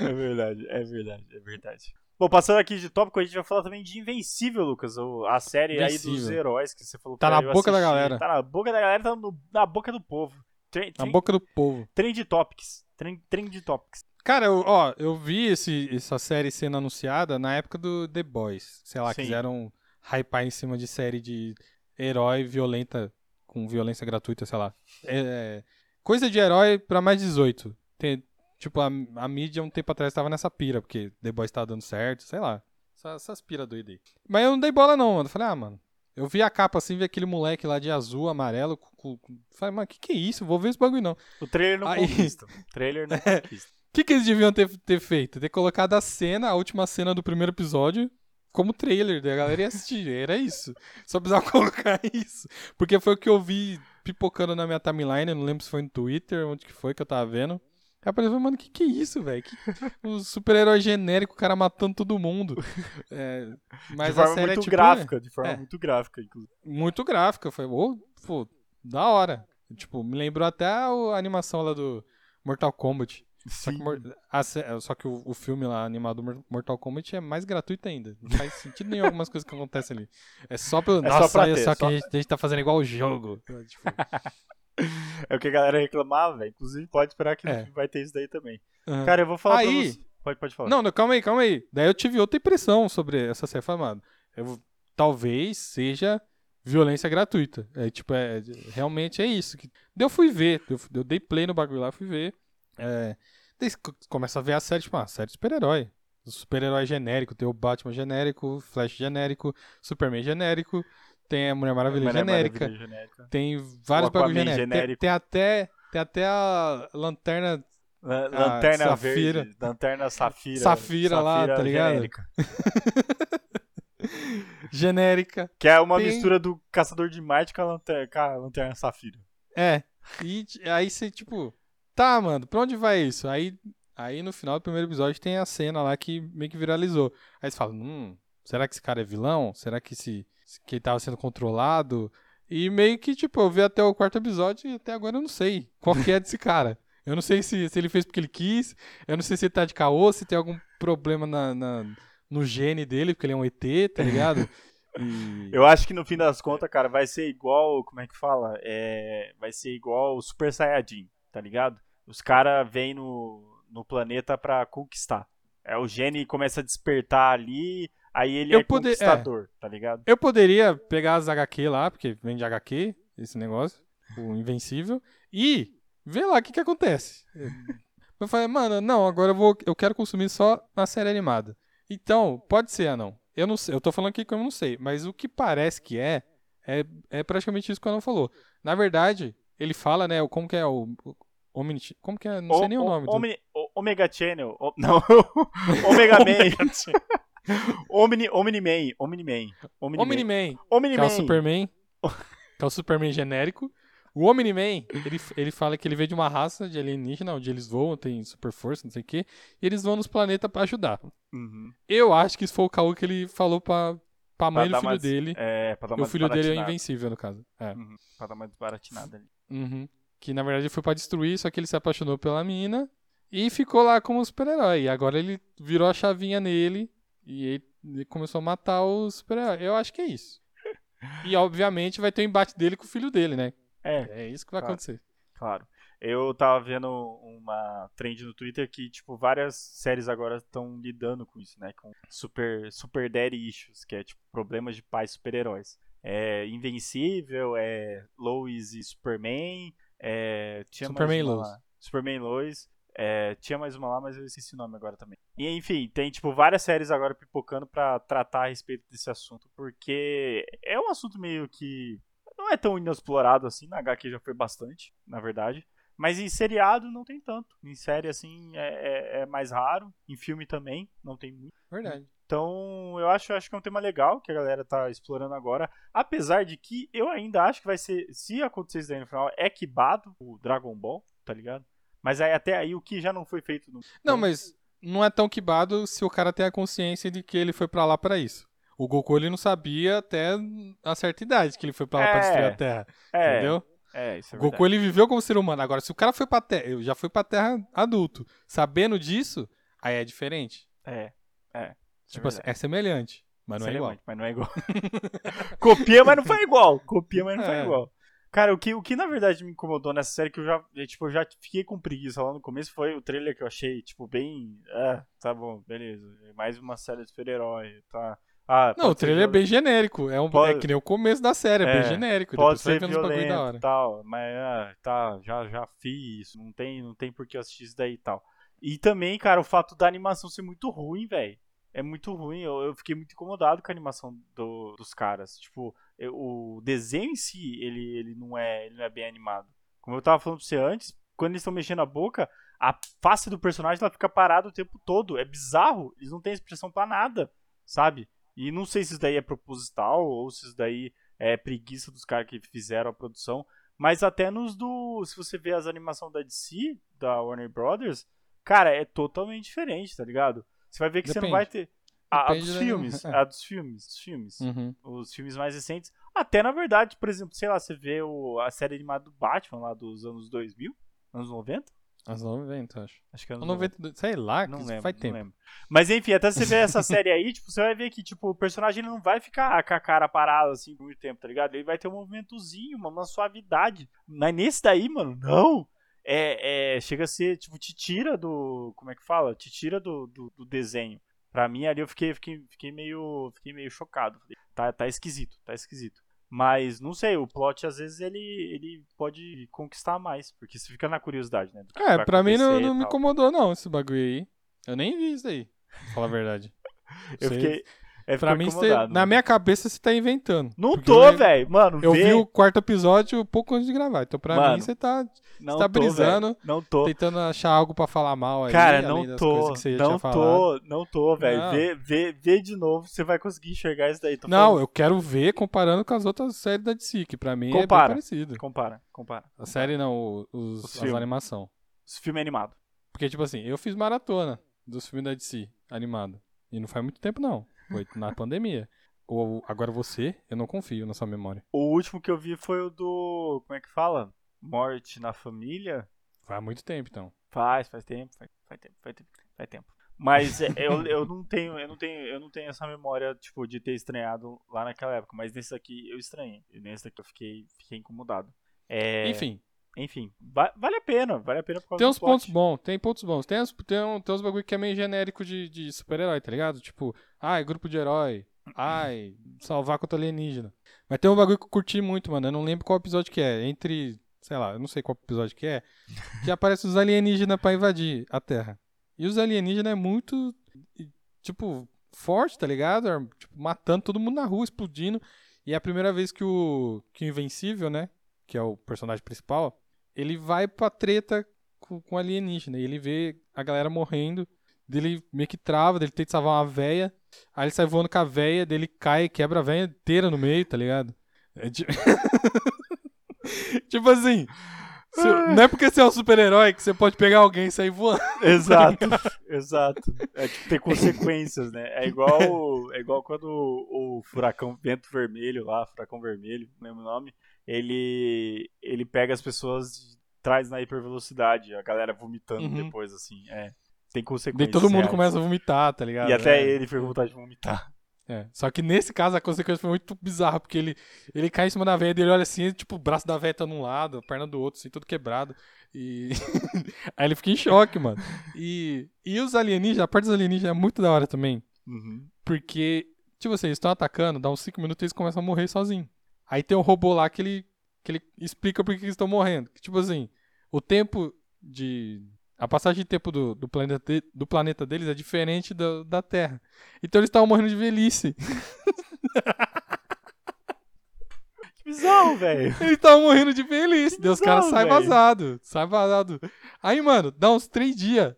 É verdade, é verdade, é verdade. Bom, passando aqui de tópico, a gente vai falar também de Invencível, Lucas. A série aí dos Invencível. heróis que você falou Tá na boca da galera. Tá na boca da galera, tá no- na boca do povo. Trend, Na boca do povo. Trend Topics. Trend, trend Topics. Cara, eu, ó, eu vi esse, essa série sendo anunciada na época do The Boys. Sei lá, Sim. quiseram hypar em cima de série de herói violenta, com violência gratuita, sei lá. É, coisa de herói pra mais 18. Tem, tipo, a, a mídia um tempo atrás tava nessa pira, porque The Boys tava dando certo, sei lá. Essa- Essas pira doida aí. Mas eu não dei bola não, mano. Eu falei, ah, mano. Eu vi a capa assim, vi aquele moleque lá de azul, amarelo. Com, Falei, mano, que que é isso? Vou ver esse bagulho não. O trailer não Aí- conquista. O trailer não conquista. [laughs] O que, que eles deviam ter, ter feito? Ter colocado a cena, a última cena do primeiro episódio, como trailer, daí a galera ia assistir. [laughs] Era isso. Só precisava [laughs] colocar isso. Porque foi o que eu vi pipocando na minha timeline, eu não lembro se foi no Twitter, onde que foi que eu tava vendo. Aí apareceu, mano, que que é isso, velho? O super-herói genérico, o cara matando todo mundo. [laughs] É, mas de a forma série muito é tipo, gráfica, de forma é. muito gráfica, inclusive. muito gráfica. Foi, ô, pô, da hora. Tipo, me lembrou até a, a animação lá do Mortal Kombat. Só que, a só que o, o filme lá, animado Mor- Mortal Kombat, é mais gratuito ainda. Não faz sentido nenhum algumas coisas que acontecem ali. É só pelo. É só Nossa, pra olha ter, só que só- a gente, a gente tá fazendo igual o jogo. [laughs] Tipo, É o que a galera reclamava. Inclusive, pode esperar que É. vai ter isso daí também. aham. Cara, eu vou falar pra Aí- você. Pode, pode falar. Não, não, calma aí, calma aí. Daí eu tive outra impressão sobre essa série. Falei, mano, eu talvez seja violência gratuita. É tipo, é, realmente é isso. Que... Daí eu fui ver, eu, eu dei play no bagulho lá, fui ver. É, daí co- começa a ver a série, tipo, ah, série de super-herói. Super-herói genérico, tem o Batman genérico, Flash genérico, Superman genérico, tem a Mulher Maravilha Mulher genérica, Maravilha genérica. tem vários bagulhos genéricos. Tem, tem até, tem até a lanterna La- Lanterna Ah, Safira. verde, lanterna safira. Safira lá, tá ligado? genérica. [laughs] genérica. Que é uma Tem- mistura do Caçador de Marte com a lanterna, com a lanterna safira. É. E aí você, tipo, tá, mano, pra onde vai isso? Aí, aí no final do primeiro episódio tem a cena lá que meio que viralizou. Aí você fala, hum, será que esse cara é vilão? Será que esse que ele tava sendo controlado? E meio que, tipo, eu vi até o quarto episódio e até agora eu não sei qual que é desse [laughs] cara. Eu não sei se, se ele fez porque ele quis, eu não sei se ele tá de caô, se tem algum problema na, na- no gene dele, porque ele é um ET, tá ligado? [laughs] E- Eu acho que no fim das contas, cara, vai ser igual. Como é que fala? É, vai ser igual o Super Saiyajin, tá ligado? Os caras vêm no, no planeta pra conquistar. É, o gene começa a despertar ali, aí ele Eu é poder- conquistador, tá ligado? Eu poderia pegar as HQ lá, porque vem de HQ, esse negócio, o Invencível, e ver lá o que que acontece. Eu falei, mano, não, agora eu, vou, eu quero consumir só na série animada. Então, pode ser, Anão. Eu não sei, eu tô falando aqui que eu não sei, mas o que parece que é, é, é praticamente isso que o Anão falou. Na verdade, ele fala, né, o- como que é o... o Omni, como que é? Não sei nem o, nome. do- Omni- o- Omega Channel. o- [laughs] não, Omega Man. Omni, Omni Man. Omni Man. Omni Man. Omni-Man. Omni que é o Man. Superman, que é o Superman genérico. O Omni-Man, ele, ele fala que ele veio de uma raça de alienígena, onde eles voam, tem super força, não sei o quê, e eles vão nos planetas pra ajudar. Uhum. Eu acho que isso foi o caô que ele falou pra, pra mãe Pra do dar filho mais- dele. É, pra dar E uma o filho dele é invencível, no caso. É. Uhum, Pra dar uma desbaratinada ali. Uhum. Que na verdade foi pra destruir, só que ele se apaixonou pela mina e ficou lá como super-herói. E agora ele virou a chavinha nele e ele, começou a matar o super-herói. Eu acho que é isso. E, obviamente, vai ter o embate dele com o filho dele, né? É, É isso que vai Claro. acontecer. claro. Eu tava vendo uma trend no Twitter que, tipo, várias séries agora estão lidando com isso, né? Com super, super daddy issues, que é, tipo, problemas de pais super-heróis. É Invencível, é Lois e Superman, é... Tinha Superman e Lois. Superman e Lois. É, tinha mais uma lá, mas eu esqueci o nome agora também. E enfim, tem tipo várias séries agora pipocando pra tratar a respeito desse assunto, porque é um assunto meio que não é tão inexplorado assim, na HQ já foi bastante, na verdade. Mas em seriado não tem tanto. Em série, assim, é, é- é mais raro. Em filme também, não tem muito. Verdade. Então, eu acho, acho que é um tema legal que a galera tá explorando agora. Apesar de que eu ainda acho que vai ser, se acontecer isso daí no final, é quibado o Dragon Ball, tá ligado? Mas aí, até aí o que já não foi feito no. Não, mas não é tão quibado se o cara tem a consciência de que ele foi pra lá pra isso. O Goku ele não sabia até a certa idade que ele foi pra lá pra É, destruir a Terra, É, entendeu? é, isso é o Goku ele viveu como ser humano. Agora, se o cara foi pra Terra, eu já fui pra Terra adulto, sabendo disso, aí é diferente. É, é. isso tipo é assim, é semelhante, mas não é igual. Mas não é igual. [laughs] Copia, mas não foi [laughs] igual. Copia, mas não foi É. igual. Cara, o que, o que na verdade me incomodou nessa série, que eu já, eu, tipo, eu já fiquei com preguiça lá no começo, foi o trailer que eu achei, tipo, bem. Ah, tá bom, beleza. É Mais uma série de super-herói, tá. Ah, Não, o trailer é bem genérico. É, um, Pode- é que nem o começo da série, é, É, bem genérico. Pode ser bagulho da violento hora. tal, mas ah, tá, já, já fiz, não tem, não tem por que assistir isso daí e tal. E também, cara, o fato da animação ser muito ruim, velho. É muito ruim, eu, eu fiquei muito incomodado com a animação do- dos caras. Tipo, o desenho em si, ele, ele, não é, ele não é bem animado. Como eu tava falando pra você antes, quando eles estão mexendo a boca, a face do personagem ela fica parada o tempo todo. É bizarro, eles não têm expressão pra nada, sabe? E não sei se isso daí é proposital ou se isso daí é preguiça dos caras que fizeram a produção. Mas até nos do. Se você vê as animações da DC, da Warner Brothers, cara, é totalmente diferente, tá ligado? Você vai ver que você não Depende. vai ter. A, a dos da- filmes, é. a dos filmes, os filmes. Uhum. Os filmes mais recentes. Até na verdade, por exemplo, sei lá, você vê o, a série animada do Batman lá dos anos 2000, anos 90? Anos 90, acho. Acho que é anos 90. 92, sei lá, Não que lembro, faz tempo. lembro. Mas enfim, até você ver essa série aí, [laughs] tipo, você vai ver que, tipo, o personagem ele não vai ficar com a cara parada assim por muito tempo, tá ligado? Ele vai ter um movimentozinho, uma, uma suavidade. Mas nesse daí, mano, não. É, é, chega a ser, tipo, te tira do. Como é que fala? Te tira do, do, do desenho. Pra mim ali eu fiquei, fiquei, fiquei meio. Fiquei meio chocado. Tá, tá esquisito, tá esquisito. Mas, não sei, o plot às vezes ele, ele pode conquistar mais, porque você fica na curiosidade, né? É, pra mim não, não me incomodou não esse bagulho aí. Eu nem vi isso aí, pra falar a verdade. [laughs] Eu fiquei. É, Pra mim, incomodado, na minha cabeça você tá inventando. Não tô, velho. Mano, Eu vê. vi o quarto episódio pouco antes de gravar. Então, pra Mano, mim, você tá não tá tô, brisando, velho. Não tô. tentando achar algo pra falar mal aí. Cara, não tô. Não tinha falado. tô, não tô, velho. Não. Vê, vê, vê de novo, você vai conseguir enxergar isso daí. Tô Não, falando- eu quero ver comparando com as outras séries da DC, que pra mim é Compara. bem parecido. Compara, compara. A série não, os, Os as filmes. animação. Esse filme é animado. Porque, tipo assim, eu fiz maratona dos filmes da DC, animado. E não faz muito tempo, não. Foi na pandemia. Ou, agora você, eu não confio na sua memória. O último que eu vi foi o do. Como é que fala? Morte na família? Faz muito tempo, então. Faz, faz tempo, faz, faz tempo, faz tempo, faz tempo. Mas é, eu, eu não tenho, eu não tenho, eu não tenho essa memória, tipo, de ter estranhado lá naquela época. Mas nesse aqui eu estranhei. E nesse daqui eu fiquei, fiquei incomodado. É, Enfim, Enfim, va- vale a pena, vale a pena por causa tem uns pontos bons, tem pontos bons. Tem, uns, tem, um- tem uns bagulho que é meio genérico de, de super-herói, tá ligado? Tipo, ai, grupo de herói. Ai, salvar contra alienígena. Mas tem um bagulho que eu curti muito, mano. Eu não lembro qual episódio que é. Entre, sei lá, eu não sei qual episódio que é. Que aparece os alienígenas pra invadir a Terra. E os alienígenas é muito, tipo, forte, tá ligado? É, Tipo, matando todo mundo na rua, explodindo. E é a primeira vez que o, que o Invencível, né? Que é o personagem principal, ele vai pra treta com, alienígena. E ele vê a galera morrendo. Dele meio que trava, dele tenta salvar uma véia. Aí ele sai voando com a véia, dele cai quebra a véia inteira no meio, tá ligado? É ti- [laughs] tipo assim. não é porque você é um super-herói que você pode pegar alguém e sair voando. [laughs] Exato, exato. É tipo, tem consequências, né? É igual, é igual quando o, o furacão vento vermelho lá, furacão vermelho, não lembro o nome, ele ele pega as pessoas e traz na hipervelocidade, a galera vomitando Uhum. depois assim, é. Tem Daí consequências. todo mundo reais. começa a vomitar, tá ligado? E até É. ele fica com vontade de vomitar. É, só que nesse caso a consequência foi muito bizarra, porque ele, ele cai em cima da velha e ele olha assim, tipo, o braço da velha tá num lado, a perna do outro, assim, tudo quebrado. E. [laughs] Aí ele fica em choque, mano. E, e os alienígenas, a parte dos alienígenas é muito da hora também. Uhum. Porque, tipo assim, eles estão atacando, dá uns 5 minutos e eles começam a morrer sozinhos. Aí tem um robô lá que ele, que ele explica por que eles estão morrendo. Que, tipo assim, o tempo de. A passagem de tempo do, do, planeta, de- do planeta deles é diferente da, da Terra. Então eles estavam morrendo de velhice. [laughs] Que bizarro, velho. Eles estavam morrendo de velhice. Deus, os caras bizarro, saem velho. vazado. Sai vazado. Aí, mano, dá uns três dias.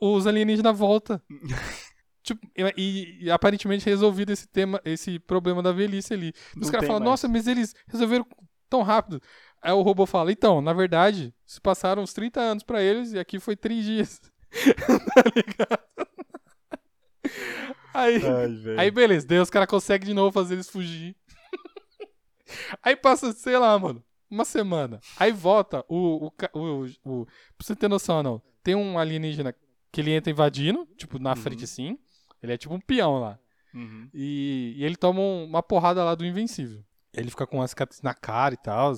Os alienígenas voltam. [laughs] Tipo, e, e aparentemente resolvido esse tema, esse problema da velhice ali. Os caras falam, mais. nossa, mas eles resolveram tão rápido. Aí o robô fala, então, na verdade, se passaram uns 30 anos pra eles e aqui foi 3 dias. [laughs] tá ligado? Aí, Ai, aí beleza, daí os caras conseguem de novo fazer eles fugir. [laughs] aí passa, sei lá, mano, uma semana. Aí volta o. o, o, o pra você ter noção, não. Tem um alienígena que ele entra invadindo, tipo, na Uhum. frente assim. Ele é tipo um peão lá. Uhum. E, e ele toma um- uma porrada lá do Invencível. Ele fica com uma cicatriz na cara e tal.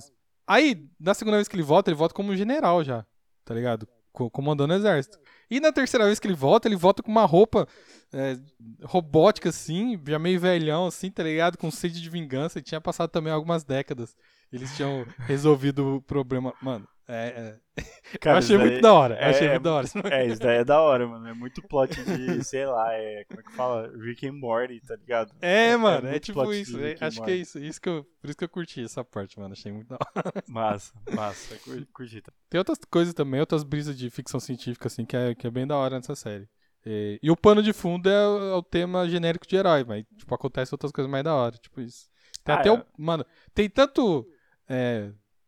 Aí, na segunda vez que ele volta, ele volta como um general já, tá ligado? Co- comandando o exército. E na terceira vez que ele volta, ele volta com uma roupa é, robótica, assim, já meio velhão, assim, tá ligado? Com sede de vingança. E tinha passado também algumas décadas. Eles tinham resolvido o problema. Mano, é, é. [laughs] Cara, eu achei muito da hora. É- achei é muito da hora. É, isso daí é da hora, mano. É muito plot de, [laughs] sei lá, é. Como é que fala? Rick and Morty, tá ligado? É, mano, é, muito tipo plot de isso. É- acho que é isso. isso que eu, por isso que eu curti essa parte, mano. Achei muito da hora. [laughs] Massa, massa. Cur- Curti. Tem outras coisas também, outras brisas de ficção científica, assim, que é, que é bem da hora nessa série. E, e o pano de fundo é, o- é tema genérico de herói, mas, tipo, acontece outras coisas mais da hora, tipo isso. Tem Ah, até é. o. Mano, tem tanto.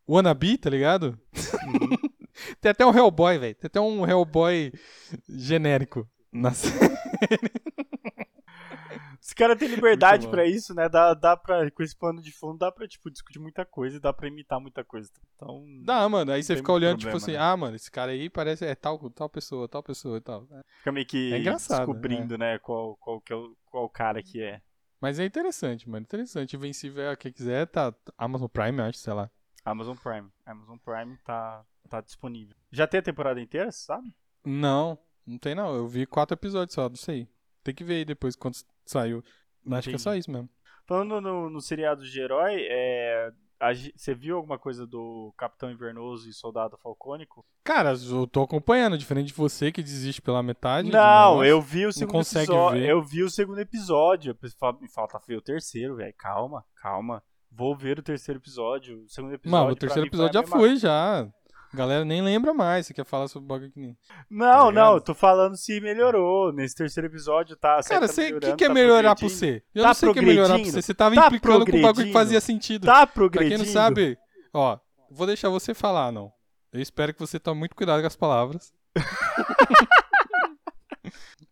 É, wannabe, tá ligado? Uhum. [laughs] tem até um Hellboy, velho. Tem até um Hellboy genérico na série. [laughs] Os caras têm liberdade pra isso, né? Dá, dá pra, com esse pano de fundo, dá pra, tipo, discutir muita coisa e dá pra imitar muita coisa. Então. Dá, mano. Aí você fica olhando, problema, tipo assim, né? ah, mano, esse cara aí parece é tal, tal pessoa, tal pessoa e tal. Fica meio que É descobrindo, né? Qual, qual, que é o, qual cara que é. Mas é interessante, mano. Interessante. Invencível, é, quem quiser, tá. Amazon Prime, acho, sei lá. Amazon Prime. Amazon Prime tá, tá disponível. Já tem a temporada inteira, sabe? Não, não tem não. Eu vi quatro episódios só, não sei. Tem que ver aí depois quando saiu. Mas acho que é só isso mesmo. Falando no, no seriado de herói, é, a você viu alguma coisa do Capitão Invernoso e Soldado Falcônico? Cara, eu tô acompanhando, diferente de você que desiste pela metade. Não, eu vi o segundo consegue episódio. ver. Eu vi o segundo episódio. Me falta ver o terceiro, velho. Calma, calma. Vou ver o terceiro episódio. O segundo episódio. Mano, o pra terceiro episódio já mesma- foi, já. A galera nem lembra mais. Você quer falar sobre o bagulho que nem. Não, tá não, eu tô falando se melhorou. Nesse terceiro episódio tá. Cara, tá o que, melhorando, que é tá melhorar pra progredindo. você? Eu Tá não sei o que é melhorar pra você. Você tava Tá implicando com um bagulho que fazia sentido. Tá Pra progredindo. quem não sabe, ó, vou deixar você falar, não. Eu espero que você tome muito cuidado com as palavras. [laughs]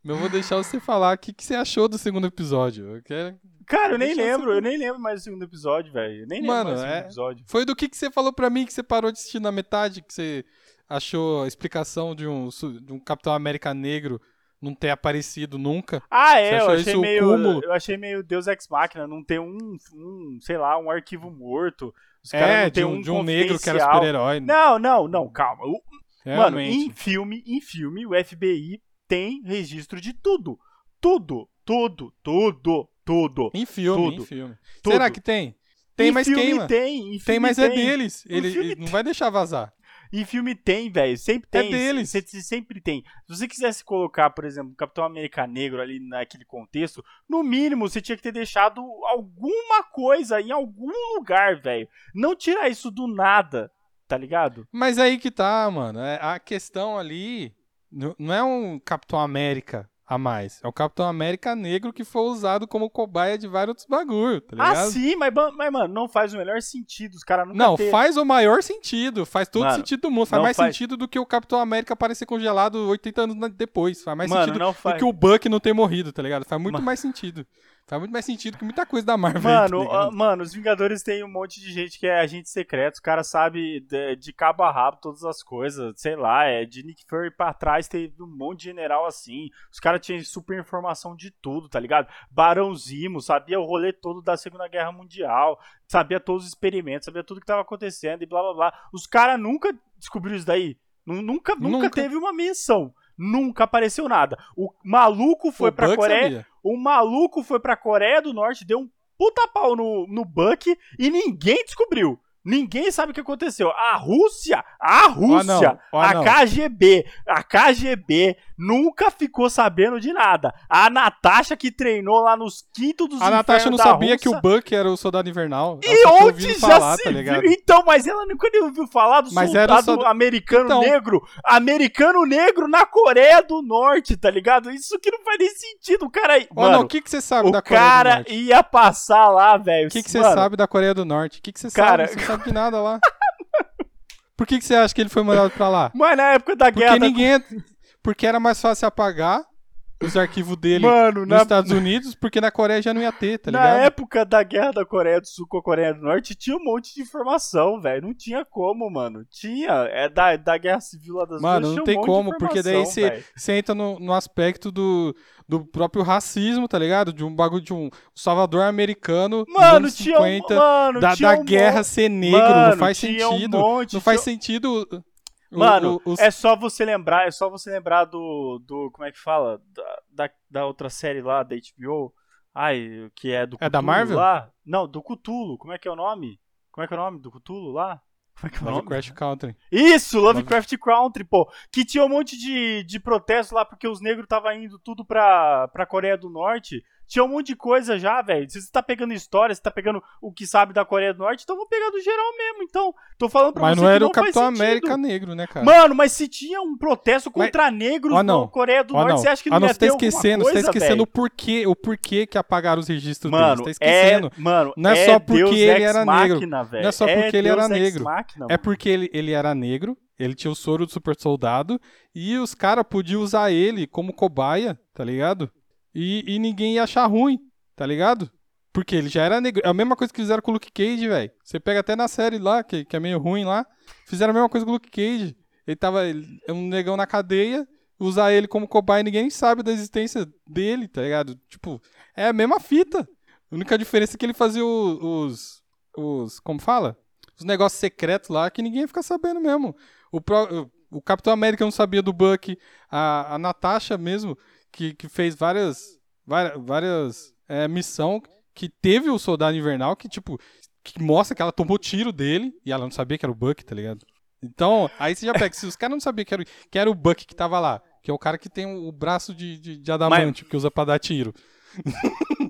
eu vou deixar você falar o que, que você achou do segundo episódio. Eu quero- Cara, eu nem lembro, eu nem lembro mais do segundo episódio, velho. Nem lembro Mano, mais do segundo é- episódio. Foi do que, que você falou pra mim que você parou de assistir na metade, que você achou a explicação de um, de um Capitão América negro não ter aparecido nunca. Ah, é, eu achei meio. Eu achei meio Deus Ex Machina, não ter um, um sei lá, um arquivo morto. Os É, de um, um, de um negro que era super-herói. Não, não, não, calma. Mano, Realmente. em filme, em filme, o FBI tem registro de tudo. Tudo, tudo, tudo, tudo. Em filme, tudo, em filme. tudo. Será que tem? Tem, Em mas filme queima. Tem, em Tem, mas é tem. deles. Ele, ele não vai deixar vazar. Em filme tem, velho. Sempre É tem. deles. Se- se- Sempre tem. Se você quisesse colocar, por exemplo, o Capitão América Negro ali naquele contexto, no mínimo você tinha que ter deixado alguma coisa em algum lugar, velho. Não tirar isso do nada, tá ligado? Mas aí que tá, mano. É, a questão ali não é um Capitão América a mais. É o Capitão América negro que foi usado como cobaia de vários outros bagulho, tá ah, ligado? sim, mas, mas, mano, não faz o melhor sentido. Os caras nunca Não, ter... faz o maior sentido. Faz todo Mano, sentido do mundo. Faz não mais faz. sentido do que o Capitão América aparecer congelado 80 anos depois. Faz mais Mano, sentido não do faz. que o Buck não ter morrido, tá ligado? Faz muito Mano. mais sentido. Faz muito mais sentido que muita coisa da Marvel. aí, tá Mano, ligado? ah, mano, os Vingadores tem um monte de gente que é agente secreto, os caras sabem de, de cabo a rabo todas as coisas, sei lá, é de Nick Fury pra trás teve um monte de general assim, os caras tinham super informação de tudo, tá ligado? Barão Zimo, sabia o rolê todo da Segunda Guerra Mundial, sabia todos os experimentos, sabia tudo que tava acontecendo e blá blá blá. Os caras nunca descobriram isso daí, Nu- nunca, nunca, Nunca. teve uma menção. Nunca apareceu nada. O maluco foi O pra Buck Coreia, sabia. o maluco foi pra Coreia do Norte, deu um puta pau no, no Buck e ninguém descobriu. Ninguém sabe o que aconteceu. A Rússia, a Rússia, não, ó a não. KGB, a KGB nunca ficou sabendo de nada. A Natasha que treinou lá nos quintos dos A Natasha não sabia que o Rússia- Buck era o soldado invernal. Ela E onde já falar, se tá viu? Então, mas ela nunca nem ouviu falar do Mas soldado o solda- americano Então. negro. Americano negro na Coreia do Norte, tá ligado? Isso que não faz nem sentido. O cara. Ó, mano, o que, que você sabe o da Coreia do cara Norte? ia passar lá, velho. O que, que você sabe da Coreia do Norte? O que, que você Cara- sabe? Sabe de nada lá. Por que, que você acha que ele foi mandado pra lá? Mas na época da guerra. Porque da- ninguém. Porque era mais fácil apagar os arquivos dele Mano, nos na, Estados Unidos, porque na Coreia já não ia ter, tá na ligado? época da guerra da Coreia do Sul com a Coreia do Norte, tinha um monte de informação, velho. Não tinha como, mano. Tinha. É da, da guerra civil lá das Mano, duas, não tinha tem um como, porque daí você entra no, no aspecto do, do próprio racismo, tá ligado? De um bagulho de um salvador americano Mano, anos tinha um, 50, mano, da, da um guerra monte- ser negro, Mano, não faz tinha um sentido. monte, não faz tinha- sentido. O- Mano, o- os- é só você lembrar, é só você lembrar do, do como é que fala? Da, da, da outra série lá da HBO. Ai, que é do É da Cthulhu Marvel? lá. Não, do Cthulhu. Como é que é o nome? Como é que é o nome do Cthulhu lá? Como é que é o nome? Lovecraft Country. Isso, Lovecraft Country, pô. Que tinha um monte de, de protesto lá porque os negros estavam indo tudo pra, pra Coreia do Norte. Tinha um monte de coisa já, velho. Se você tá pegando história, você tá pegando o que sabe da Coreia do Norte, então vamos pegar do geral mesmo. Então, tô falando pra Mas você não que era o Capitão. América negro, né, cara? Mano, mas se tinha um protesto Mas- contra negros Ó, não. na Coreia do Ó, Norte, não. você acha que Ah, não ia você tá esquecendo, coisa, você tá esquecendo o porquê, o porquê que apagaram os registros Mano, dele. Você tá esquecendo. é, mano, Não é só porque Deus ele era negro. velho. Não é só porque ele era Deus negro. machina, É porque ele, ele era negro, ele tinha o soro do super soldado, e os caras podiam usar ele como cobaia, tá ligado? E, e ninguém ia achar ruim, tá ligado? Porque ele já era negro. É a mesma coisa que fizeram com o Luke Cage, velho. Você pega até na série lá, que, que é meio ruim lá. Fizeram a mesma coisa com o Luke Cage. Ele tava ele é um negão na cadeia, usar ele como cobaia, ninguém sabe da existência dele, tá ligado? Tipo, é a mesma fita. A única diferença é que ele fazia os. os. como fala? Os negócios secretos lá que ninguém fica sabendo mesmo. O, pró- o Capitão América não sabia do Buck. A, a Natasha mesmo, que, que fez várias. várias, várias é, missão que teve o Soldado Invernal, que tipo. Que mostra que ela tomou tiro dele e ela não sabia que era o Buck, tá ligado? Então, aí você já pega. Se os caras não sabiam que era, o- que era o Buck que tava lá, que é o cara que tem o braço de, de, de adamante, que usa pra dar tiro.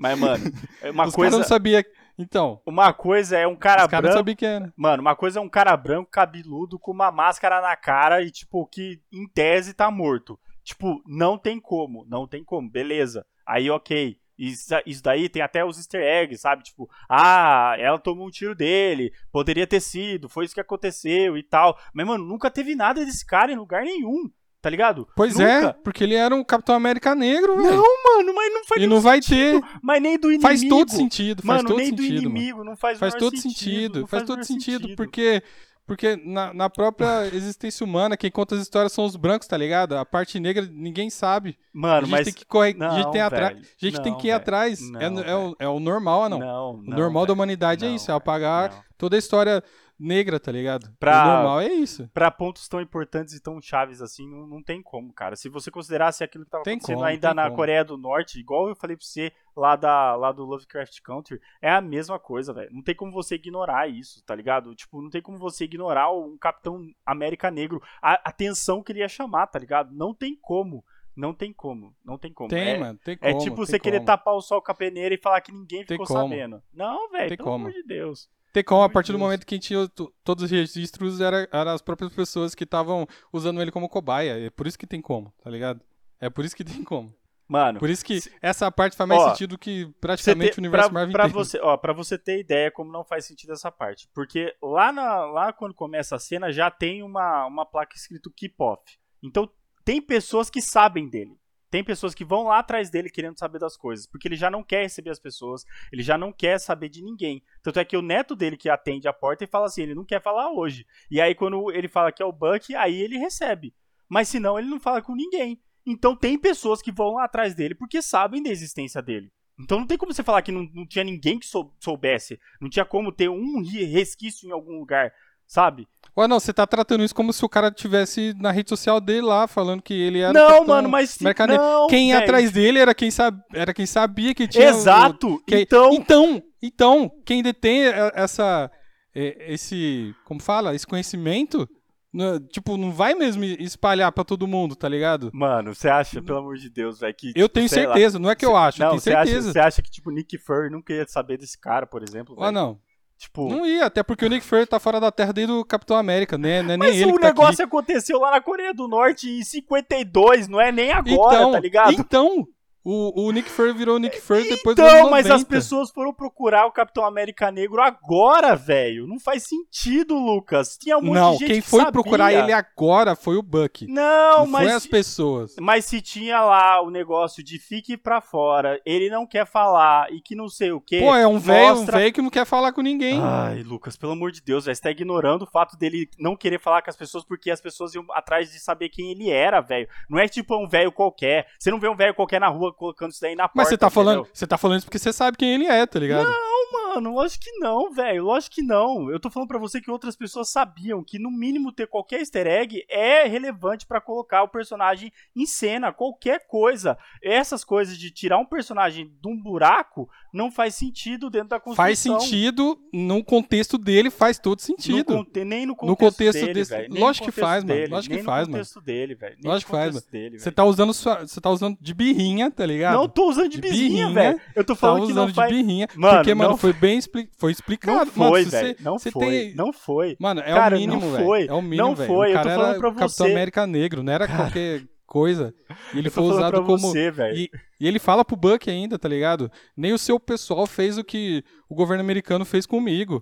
Mas, mano, é uma [laughs] os coisa, caras não sabiam. Então, uma coisa é um cara não branco. sabiam que era. Mano, uma coisa é um cara branco, cabeludo, com uma máscara na cara e, tipo, que em tese tá morto. Tipo, não tem como, não tem como, beleza. Aí, ok. Isso, isso daí tem até os easter eggs, sabe? Tipo, ah, ela tomou um tiro dele, poderia ter sido, foi isso que aconteceu e tal. Mas, mano, nunca teve nada desse cara em lugar nenhum, tá ligado? Pois nunca. é, porque ele era um Capitão América negro, velho. Não, mano, mas não faz E não vai sentido. ter. Mas nem do inimigo. Faz todo sentido, faz Mano, todo nem do sentido. mano. inimigo, não faz Faz todo sentido, não faz o todo sentido, porque porque na, na própria [laughs] existência humana, quem conta as histórias são os brancos, tá ligado? A parte negra ninguém sabe. a Mano, gente mas... tem que correr, a gente Não, tem atra- velho. a gente tem Não, que ir velho. atrás. Não, é, é o, é o normal, não. Não, o não, normal da humanidade é Não, isso, é apagar Não. toda a história negra, tá ligado? Pra- O normal é isso. Pra pontos tão importantes e tão chaves assim, não, não tem como, cara. Se você considerasse aquilo que tava Tem acontecendo como, ainda na como. Coreia do Norte, igual eu falei pra você lá, da, lá do Lovecraft Country, é a mesma coisa, velho. Não tem como você ignorar isso, tá ligado? Tipo, não tem como você ignorar um Capitão América Negro, a atenção que ele ia chamar, tá ligado? Não tem como. Não tem como. Não tem como. Tem, é, mano, tem É como. tipo tem você querer como. tapar o sol com a peneira e falar que ninguém Tem ficou como. sabendo. Não, velho, Tem pelo como. amor de Deus. Tem como, a partir do momento que a gente tinha to- todos os registros, era, eram as próprias pessoas que estavam usando ele como cobaia. É por isso que tem como, tá ligado? É por isso que tem como. Mano, Por isso que Se- essa parte faz mais Ó, sentido que praticamente ter- o universo pra, Marvel pra inteiro. você, ó, pra você ter ideia como não faz sentido essa parte. Porque lá, na, lá quando começa a cena já tem uma, uma placa escrito Keep Off. Então tem pessoas que sabem dele. Tem pessoas que vão lá atrás dele querendo saber das coisas, porque ele já não quer receber as pessoas, ele já não quer saber de ninguém. Tanto é que o neto dele que atende a porta e fala assim, ele não quer falar hoje. E aí quando ele fala que é o Buck, aí ele recebe. Mas se não, ele não fala com ninguém. Então tem pessoas que vão lá atrás dele porque sabem da existência dele. Então não tem como você falar que não, não tinha ninguém que sou, soubesse. Não tinha como ter um resquício em algum lugar, sabe? Ué, não, você tá tratando isso como se o cara tivesse na rede social dele lá, falando que ele era. Não, mano, mas. Não, quem ia atrás dele era quem, sab... era quem sabia que tinha. Exato! O... Que... Então... então. Então, quem detém essa. Esse. Como fala? Esse conhecimento. Não, tipo, não vai mesmo espalhar pra todo mundo, tá ligado? Mano, você acha, pelo amor de Deus, velho, que. Eu tipo, tenho certeza, lá, não é que eu acho, não, eu tenho certeza. Você acha, acha, que, tipo, Nick Fury nunca ia saber desse cara, por exemplo? Ah, não. Tipo... Não ia, até porque o Nick Fury tá fora da Terra desde o Capitão América, né? Não é nem Mas ele o tá negócio aqui. aconteceu lá na Coreia do Norte em 52, não é nem agora, então, tá ligado? Então, o, o Nick Fury virou Nick Fury depois então, do Então, mas as pessoas foram procurar o Capitão América Negro agora, velho. Não faz sentido, Lucas. Tinha um monte não, de gente quem que foi sabia. procurar ele agora foi o Buck. Não, não mas foi as pessoas. Mas se tinha lá o negócio de fique pra fora, ele não quer falar e que não sei o quê. Pô, é um velho, mostra... um velho que não quer falar com ninguém. Ai, Lucas, pelo amor de Deus, velho, você tá ignorando o fato dele não querer falar com as pessoas porque as pessoas iam atrás de saber quem ele era, velho. Não é tipo um velho qualquer. Você não vê um velho qualquer na rua colocando isso daí na Mas você tá entendeu? falando, você tá falando isso porque você sabe quem ele é, tá ligado? Não, mano, lógico que não, velho. Lógico que não. Eu tô falando pra você que outras pessoas sabiam que no mínimo ter qualquer easter egg é relevante para colocar o personagem em cena, qualquer coisa. Essas coisas de tirar um personagem de um buraco não faz sentido dentro da construção. Faz sentido no contexto dele, faz todo sentido. No, nem no contexto, no contexto dele, desse... Lógico que faz, dele, mano. Lógico que faz, mano. dele. Lógico que faz, mano. Você tá usando sua... você tá usando de birrinha, tá ligado? Não tô usando de, De birrinha, velho. Eu tô tá falando que usando não faz... de birrinha. Mano, porque, mano, não foi bem expli... foi explicado. Não foi, mano, velho. Não foi. Tem... Não foi. Mano, é Cara, o mínimo, não velho. foi. É o mínimo, Não foi, O eu tô cara falando era pra Capitão você. América Negro, não era qualquer coisa. E ele foi usado como você, e, e ele fala pro Buck ainda, tá ligado? Nem o seu pessoal fez o que o governo americano fez comigo.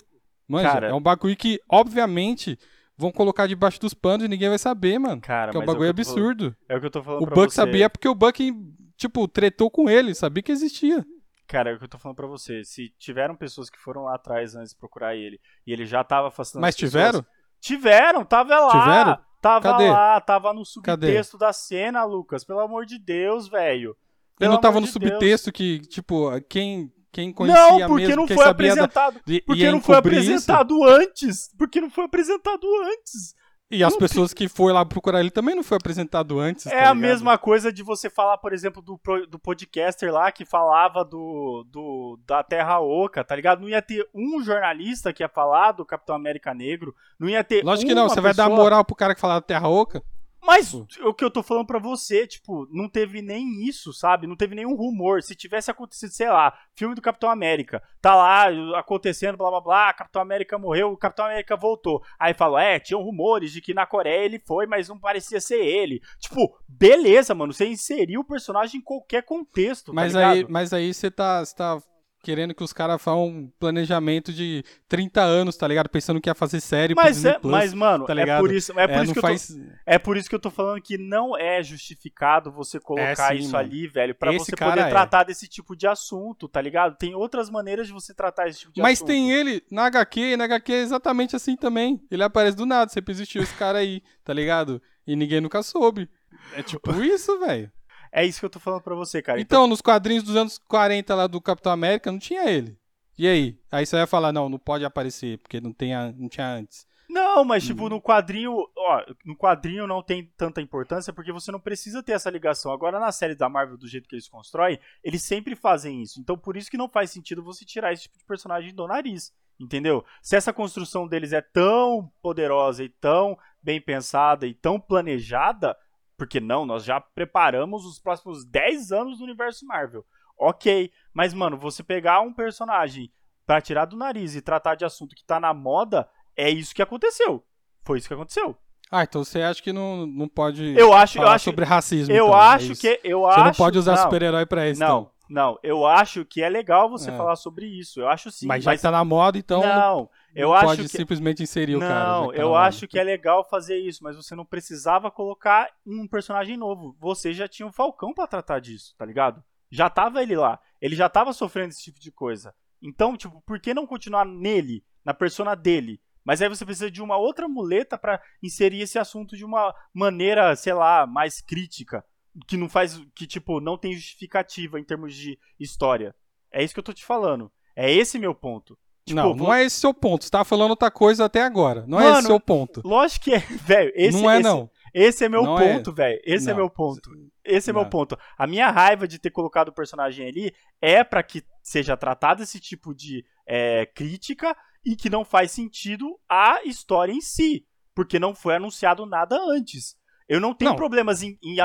Manja, Cara- é um bagulho que, obviamente, vão colocar debaixo dos panos e ninguém vai saber, mano. Cara, que é um é bagulho falando. absurdo. É o que eu tô falando O Buck você. sabia porque o Buck, tipo, tretou com ele, sabia que existia. Cara, é o que eu tô falando pra você. Se tiveram pessoas que foram lá atrás antes procurar ele e ele já tava afastando Mas as pessoas- tiveram? Tiveram, tava lá. Tiveram? Tava Cadê? lá, tava no Cadê? subtexto da cena, Lucas. Pelo amor de Deus, velho. E Pelo não tava no de Deus. subtexto que, tipo, quem, quem conhecia Não, porque mesmo, não foi sabia da- apresentado. de- Porque não foi encobrir isso. apresentado antes. Porque não foi apresentado antes. E as pessoas que foram lá procurar ele também não foi apresentado antes. É tá a mesma coisa de você falar, por exemplo, do, do podcaster lá que falava do, do da Terra Oca, tá ligado? Não ia ter um jornalista que ia falar do Capitão América Negro, não ia ter Lógico que não, você vai dar pessoa- moral pro cara que fala da Terra Oca? Mas o que eu tô falando pra você, tipo, não teve nem isso, sabe? Não teve nenhum rumor. Se tivesse acontecido, sei lá, filme do Capitão América, tá lá acontecendo, blá blá blá, Capitão América morreu, o Capitão América voltou. Aí falou, é, tinham rumores de que na Coreia ele foi, mas não parecia ser ele. Tipo, beleza, mano, você inseriu o personagem em qualquer contexto, Mas tá aí, mas aí você tá, você tá querendo que os caras façam um planejamento de 30 anos, tá ligado? Pensando que ia fazer série pro Mas, Disney é, Plus, mas, mano, tá é por isso, é por É, isso que eu tô, faz... É por isso que eu tô falando que não é justificado você colocar sim, isso mano. ali, velho, pra Esse você poder é. tratar desse tipo de assunto, tá ligado? Tem outras maneiras de você tratar esse tipo de Mas assunto. tem ele na HQ, e na HQ é exatamente assim também. Ele aparece do nada, sempre existiu esse cara aí, tá ligado? E ninguém nunca soube. É tipo [laughs] isso, velho. É isso que eu tô falando pra você, cara. Então, nos quadrinhos dos anos 40 lá do Capitão América, não tinha ele. E aí? Aí você vai falar, não, não pode aparecer, porque não, tem a- não tinha antes. Não, mas Hum. tipo, no quadrinho, ó, no quadrinho não tem tanta importância porque você não precisa ter essa ligação. Agora na série da Marvel, do jeito que eles constroem, eles sempre fazem isso. Então por isso que não faz sentido você tirar esse tipo de personagem do nariz, entendeu? Se essa construção deles é tão poderosa e tão bem pensada e tão planejada, porque não, nós já preparamos os próximos 10 anos do universo Marvel. OK, mas mano, você pegar um personagem pra tirar do nariz e tratar de assunto que tá na moda, é isso que aconteceu. Foi isso que aconteceu. Ah, então você acha que não, não pode Eu acho, eu falar acho, sobre racismo? eu então, é acho isso. que eu Você acho não pode usar super-herói pra isso, Não, então. não, eu acho que é legal você É. falar sobre isso. Eu acho sim, mas já que tá na moda, então... não, Eu não acho pode que simplesmente inserir o cara. já não, tá eu lá. acho que é legal fazer isso, mas você não precisava colocar um personagem novo. Você já tinha o Falcão pra tratar disso, tá ligado? Já tava ele lá. Ele já tava sofrendo esse tipo de coisa. Então, tipo, por que não continuar nele, na persona dele? Mas aí você precisa de uma outra muleta pra inserir esse assunto de uma maneira, sei lá, mais crítica, que não faz, que tipo, não tem justificativa em termos de história. É isso que eu tô te falando. É esse meu ponto. Tipo, não, não é esse seu ponto. Você tá falando outra coisa até agora. Não é Mano, esse seu ponto. Lógico que é, [laughs] velho. Esse, não é, esse, não. Esse é meu Não é. ponto, velho. Esse é Não. meu ponto. Esse é meu Não. ponto. A minha raiva de ter colocado o personagem ali é pra que seja tratado esse tipo de é, crítica e que não faz sentido a história em si, porque não foi anunciado nada antes. Eu não tenho Não. problemas em, em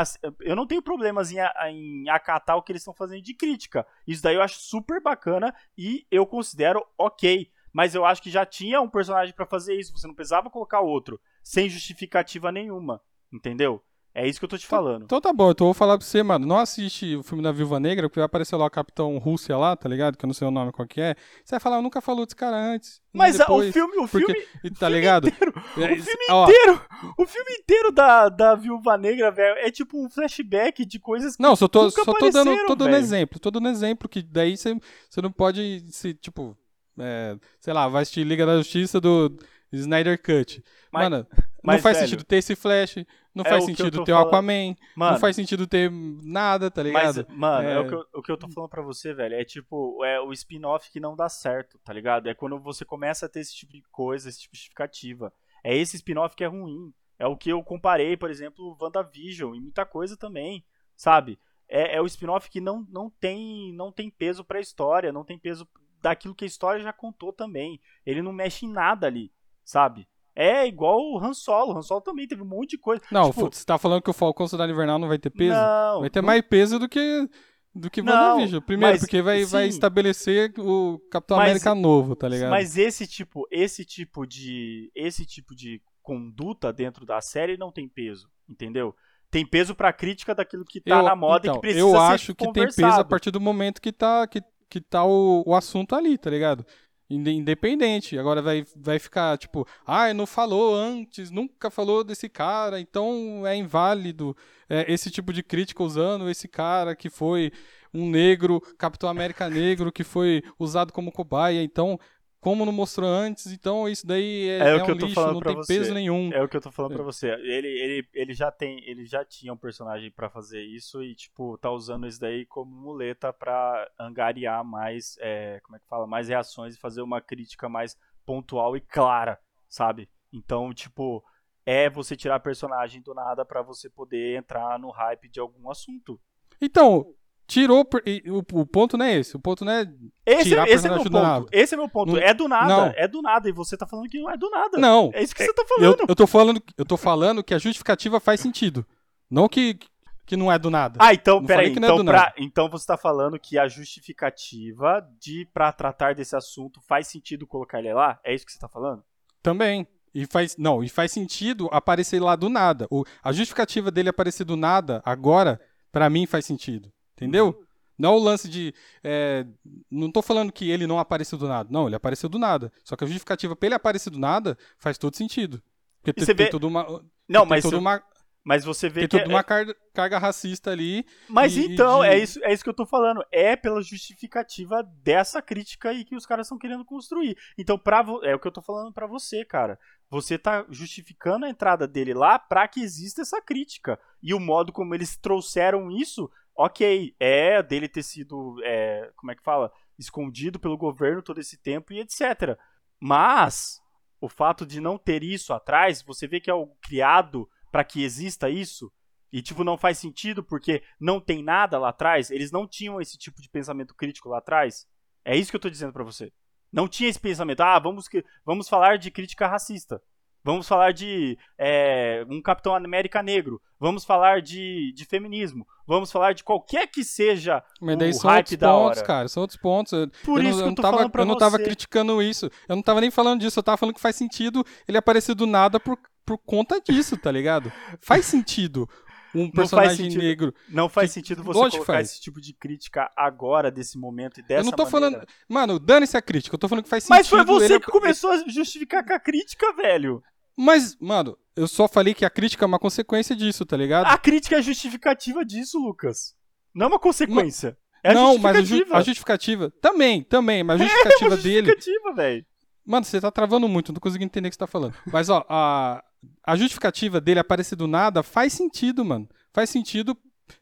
eu não tenho problemas em, em acatar o que eles estão fazendo de crítica. Isso daí eu acho super bacana e eu considero ok. Mas eu acho que já tinha um personagem pra fazer isso. Você não precisava colocar outro sem justificativa nenhuma, entendeu? É isso que eu tô te falando. Então tá bom, então eu vou falar pra você, mano. Não assiste o filme da Viúva Negra, porque vai aparecer lá o Capitão Rússia lá, tá ligado? Que eu não sei o nome qual que é. Você vai falar, eu nunca falou desse cara antes. Mas a- o depois. filme, o porque- filme, Tá ligado? inteiro, É, o filme ó, inteiro, o filme inteiro da, da Viúva Negra, velho, é tipo um flashback de coisas que Não, só tô, só tô dando, tô dando velho. exemplo. Tô dando exemplo que daí você você não pode se, tipo, é, sei lá, vai assistir Liga da Justiça do Snyder Cut. Mas- Mano, mas, não faz velho, ster ter esse Flash, não é faz sentido ter o. Aquaman, mano, não faz sentido ter nada, tá mas, ligado? mano, é... É. o, que eu, o que eu tô falando pra você, velho, é tipo, é o spin-off que não dá certo, tá ligado? É quando você começa a ter esse tipo de coisa, esse tipo de justificativa. É esse spin-off que é ruim. É o que eu comparei, por exemplo, WandaVision e muita coisa também, sabe? É, é o spin-off que não, não, tem, não tem peso pra história, não tem peso daquilo que a história já contou também. Ele não mexe em nada ali, sabe? É igual o Han Solo. O Han Solo também teve um monte de coisa. Não, tipo, você tá falando que o Falcão Cidade Invernal não vai ter peso? Não, vai ter não- mais peso do que do que WandaVision. Primeiro, mas, porque vai, vai estabelecer o Capitão Mas- América novo, tá ligado? Mas esse tipo, esse tipo de, esse tipo de conduta dentro da série não tem peso, entendeu? Tem peso pra crítica daquilo que tá Eu- na moda e então, que precisa Eu ser acho que tem peso a partir do momento que tá, que, que tá o, o assunto ali, tá ligado? Inde- Independente. Agora vai, vai ficar tipo, ah, não falou antes, nunca falou desse cara, então é inválido é, esse tipo de crítica usando esse cara que foi um negro, Capitão América negro, que foi usado como cobaia, então. Como não mostrou antes, então isso daí é, É o é que um eu tô lixo, falando não pra tem você. peso nenhum. É o que eu tô falando É. pra você. Ele, ele, ele já tem, ele já tinha um personagem pra fazer isso e tipo tá usando isso daí como muleta pra angariar mais, é, como é que fala, mais reações e fazer uma crítica mais pontual e clara, sabe? Então tipo é você tirar personagem do nada pra você poder entrar no hype de algum assunto. Então, tirou. per- O, o ponto não é esse. O ponto não é Esse, Tirar esse é meu ponto. Esse é meu ponto. Não- é do nada. não. É do nada. E você tá falando que não é do nada. Não. É isso que você tá Eu, falando. eu, tô falando, eu tô falando que a justificativa faz sentido. Não que, que não é do nada. Ah, então, Não peraí. é Então, do pra- então você tá falando que a justificativa de pra tratar desse assunto faz sentido colocar ele lá? É isso que você tá falando? Também. E faz, não, e faz sentido aparecer lá do nada. O, a justificativa dele aparecer do nada, agora, pra mim faz sentido. Entendeu? Não o lance de. é, não tô falando que ele não apareceu do nada. Não, ele apareceu do nada. Só que a justificativa pra ele aparecer do nada faz todo sentido. Porque tem, você tem vê- toda uma. Não, tem mas, toda uma, mas você vê tem que. toda é- uma carga, carga racista ali. Mas e- então, de- é, isso, é isso que eu tô falando. É pela justificativa dessa crítica aí que os caras estão querendo construir. Então, pra, vo- é o que eu tô falando pra você, cara. Você tá justificando a entrada dele lá pra que exista essa crítica. E o modo como eles trouxeram isso, ok, é dele ter sido, é, como é que fala? Escondido pelo governo todo esse tempo e etc. Mas, o fato de não ter isso atrás, você vê que é o criado pra que exista isso, e, tipo, não faz sentido porque não tem nada lá atrás. Eles não tinham esse tipo de pensamento crítico lá atrás. É isso que eu tô dizendo pra você. Não tinha esse pensamento. Ah, vamos, vamos falar de crítica racista. Vamos falar de é, um Capitão América negro. Vamos falar de, de feminismo. Vamos falar de qualquer que seja Mas daí o são hype outros da pontos, hora. cara. São outros pontos. Eu- Por eu não, isso que eu não tava, falando pra eu não tava você. criticando isso. Eu não tava nem falando disso. Eu tava falando que faz sentido ele aparecer do nada por, por conta disso, tá ligado? Faz sentido. um personagem sentido. negro. Não faz Que- sentido você colocar faz. esse tipo de crítica agora, desse momento e dessa eu não tô maneira. falando. Mano, dane-se a crítica. Eu tô falando que faz sentido. Mas foi você ele- que começou a justificar com a crítica, velho. Mas, mano, eu só falei que a crítica é uma consequência disso, tá ligado? A crítica é justificativa disso, Lucas. Não é uma consequência. É não, mas a, ju- justificativa. a justificativa. Também, também, mas a [laughs] justificativa É uma dele. justificativa, velho. Mano, você tá travando muito, não conseguindo entender o que você tá falando. Mas, ó, a, a justificativa dele aparecer do nada faz sentido, mano. Faz sentido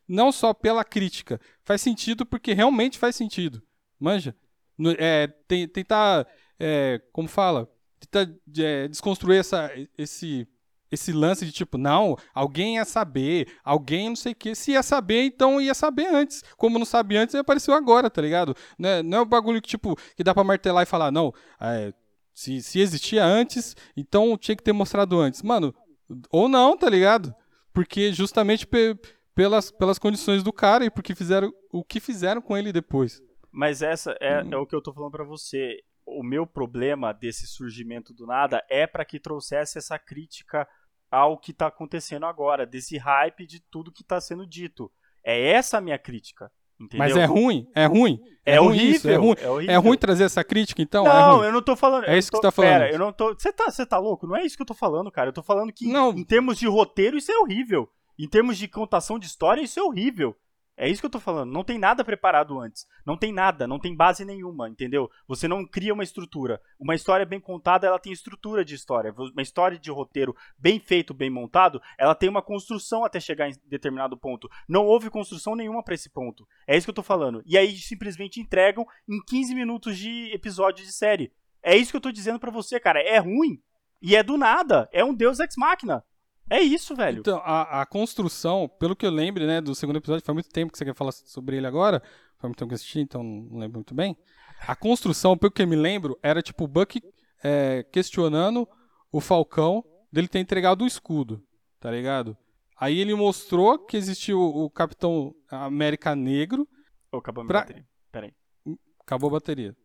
não só pela crítica, faz sentido porque realmente faz sentido. Manja? É, tem- tentar, é, como fala? Tentar é, desconstruir essa, esse, esse lance de tipo, não, alguém ia saber, alguém não sei o que. Se ia saber, então ia saber antes. Como não sabe antes, apareceu agora, tá ligado? Não é, não é um bagulho que, tipo, que dá pra martelar e falar, não, é, se, se existia antes, então tinha que ter mostrado antes. Mano, ou não, tá ligado? Porque justamente pe- pelas, pelas condições do cara e porque fizeram o que fizeram com ele depois. Mas essa é, Hum. é o que eu tô falando pra você. O meu problema desse surgimento do nada é pra que trouxesse essa crítica ao que tá acontecendo agora, desse hype de tudo que tá sendo dito. É essa a minha crítica. Entendeu? Mas é ruim, é ruim. É ruim horrível, isso, é ruim. é horrível. É ruim trazer essa crítica, então? é Não, ruim. eu não tô falando. É isso que tô- você tá falando. Pera, eu não tô. Você tá, tá louco? Não é isso que eu tô falando, cara. Eu tô falando que, Não. em termos de roteiro, isso é horrível. Em termos de contação de história, isso é horrível. É isso que eu tô falando. Não tem nada preparado antes. Não tem nada, não tem base nenhuma, entendeu? Você não cria uma estrutura. Uma história bem contada, ela tem estrutura de história. Uma história de roteiro bem feito, bem montado, ela tem uma construção até chegar em determinado ponto. Não houve construção nenhuma pra esse ponto. É isso que eu tô falando. E aí simplesmente entregam em 15 minutos de episódio de série. É isso que eu tô dizendo pra você, cara. É ruim. E é do nada. É um Deus Ex Machina. É isso, velho. Então, a, a construção, pelo que eu lembro, né, do segundo episódio, faz muito tempo que você quer falar sobre ele agora. Faz muito tempo que eu assisti, então não lembro muito bem. A construção, pelo que eu me lembro, era tipo o Buck é, questionando o Falcão dele ter entregado o escudo, tá ligado? Aí ele mostrou que existia o, o Capitão América Negro, Ô, acabou a minha Pra- bateria. Pera aí. acabou a bateria.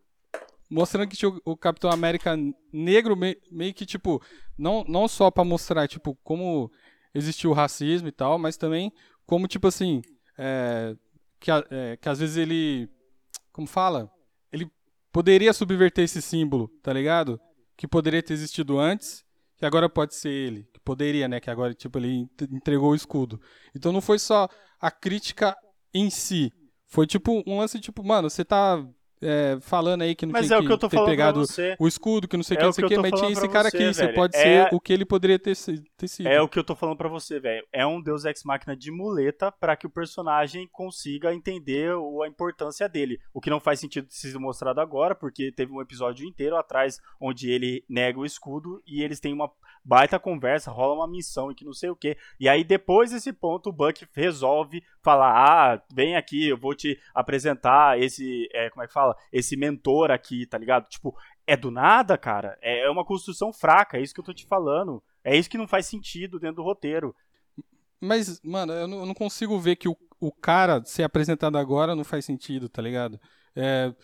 Mostrando que tinha o, Capitão América negro, me- meio que, tipo, não, não só pra mostrar, tipo, como existiu o racismo e tal, mas também como, tipo assim, é, que, é, que às vezes ele, como fala? Ele poderia subverter esse símbolo, tá ligado? Que poderia ter existido antes, que agora pode ser ele. Que poderia, né? Que agora, tipo, ele ent- entregou o escudo. Então não foi só a crítica em si. Foi tipo um lance, tipo, mano, você tá é, falando aí que não Mas tinha é o que eu tô ter pegado você. o escudo, que não sei o É que, o não sei o que que, mas tinha esse cara você, aqui. Você velho. pode É- ser o que ele poderia ter, ter sido. É o que eu tô falando pra você, velho. É um Deus Ex Machina de muleta pra que o personagem consiga entender a importância dele. O que não faz sentido sido mostrado agora, porque teve um episódio inteiro atrás onde ele nega o escudo e eles têm uma baita conversa, rola uma missão e que não sei o que. E aí depois desse ponto o Buck resolve falar: "Ah, vem aqui, eu vou te apresentar esse, é, como é que fala? Esse mentor aqui, tá ligado? Tipo, é do nada, cara. É é uma construção fraca, é isso que eu tô te falando. É isso que não faz sentido dentro do roteiro. Mas, mano, eu não, consigo ver que o, o cara ser apresentado agora não faz sentido, tá ligado? É,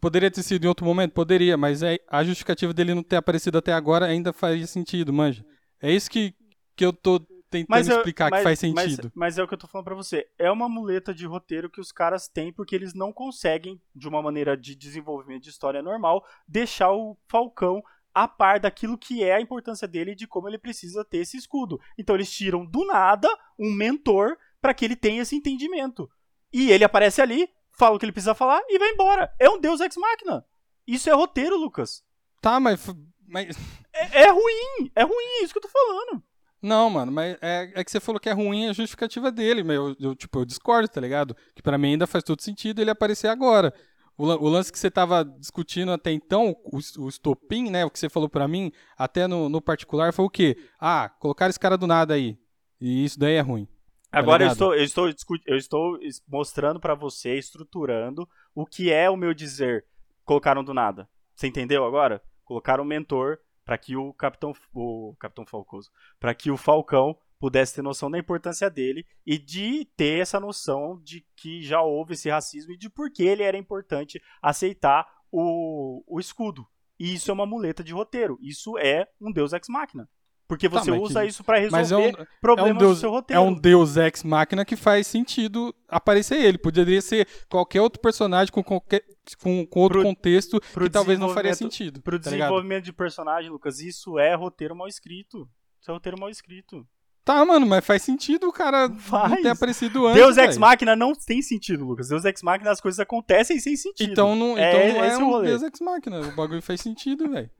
poderia ter sido em outro momento? Poderia, mas é, a justificativa dele não ter aparecido até agora ainda faria sentido, manja. É isso que, que eu tô tentando eu- explicar mas- que faz mas- sentido. Mas, é o que eu tô falando pra você. É uma muleta de roteiro que os caras têm porque eles não conseguem, de uma maneira de desenvolvimento de história normal, deixar o Falcão a par daquilo que é a importância dele e de como ele precisa ter esse escudo. Então eles tiram do nada um mentor pra que ele tenha esse entendimento. E ele aparece ali, fala o que ele precisa falar e vai embora. É um Deus Ex Machina. Isso é roteiro, Lucas. Tá, mas, mas. É, é ruim, é ruim, é isso que eu tô falando. Não, mano, mas é, é que você falou que é ruim a justificativa dele, mas eu, eu, tipo, eu discordo, tá ligado? Que pra mim ainda faz todo sentido ele aparecer agora. O, o lance que você tava discutindo até então, o, o estopim, né? O que você falou pra mim, até no, no particular, foi o quê? Ah, colocaram esse cara do nada aí. E isso daí é ruim. Tá Agora eu ligado? estou, eu estou, eu estou es- mostrando pra você, estruturando o que é o meu dizer. Colocaram do nada. Você entendeu agora? Colocaram um mentor pra que o Capitão, o Capitão Falcoso, para que o Falcão pudesse ter noção da importância dele e de ter essa noção de que já houve esse racismo e de por que ele era importante aceitar o, o escudo. E isso é uma muleta de roteiro. Isso é um Deus Ex Machina. Porque Tá, você mas usa que- isso pra Mas é resolver um, problemas é um Deus, do seu é roteiro. um Deus Ex Máquina que faz sentido aparecer ele. Poderia ser qualquer outro personagem com, qualquer, com, com outro Pro- contexto pro que talvez não faria sentido. Pro tá ligado? desenvolvimento de personagem, Lucas, isso é roteiro mal escrito. Isso é roteiro mal escrito. Tá, mano, mas faz sentido o cara não Faz. ter aparecido antes. Deus Ex. Machina não tem sentido, Lucas. Deus Ex Machina as coisas acontecem sem sentido. Então não, então é, não é um. Deus Ex Machina. O bagulho faz sentido, [laughs] velho.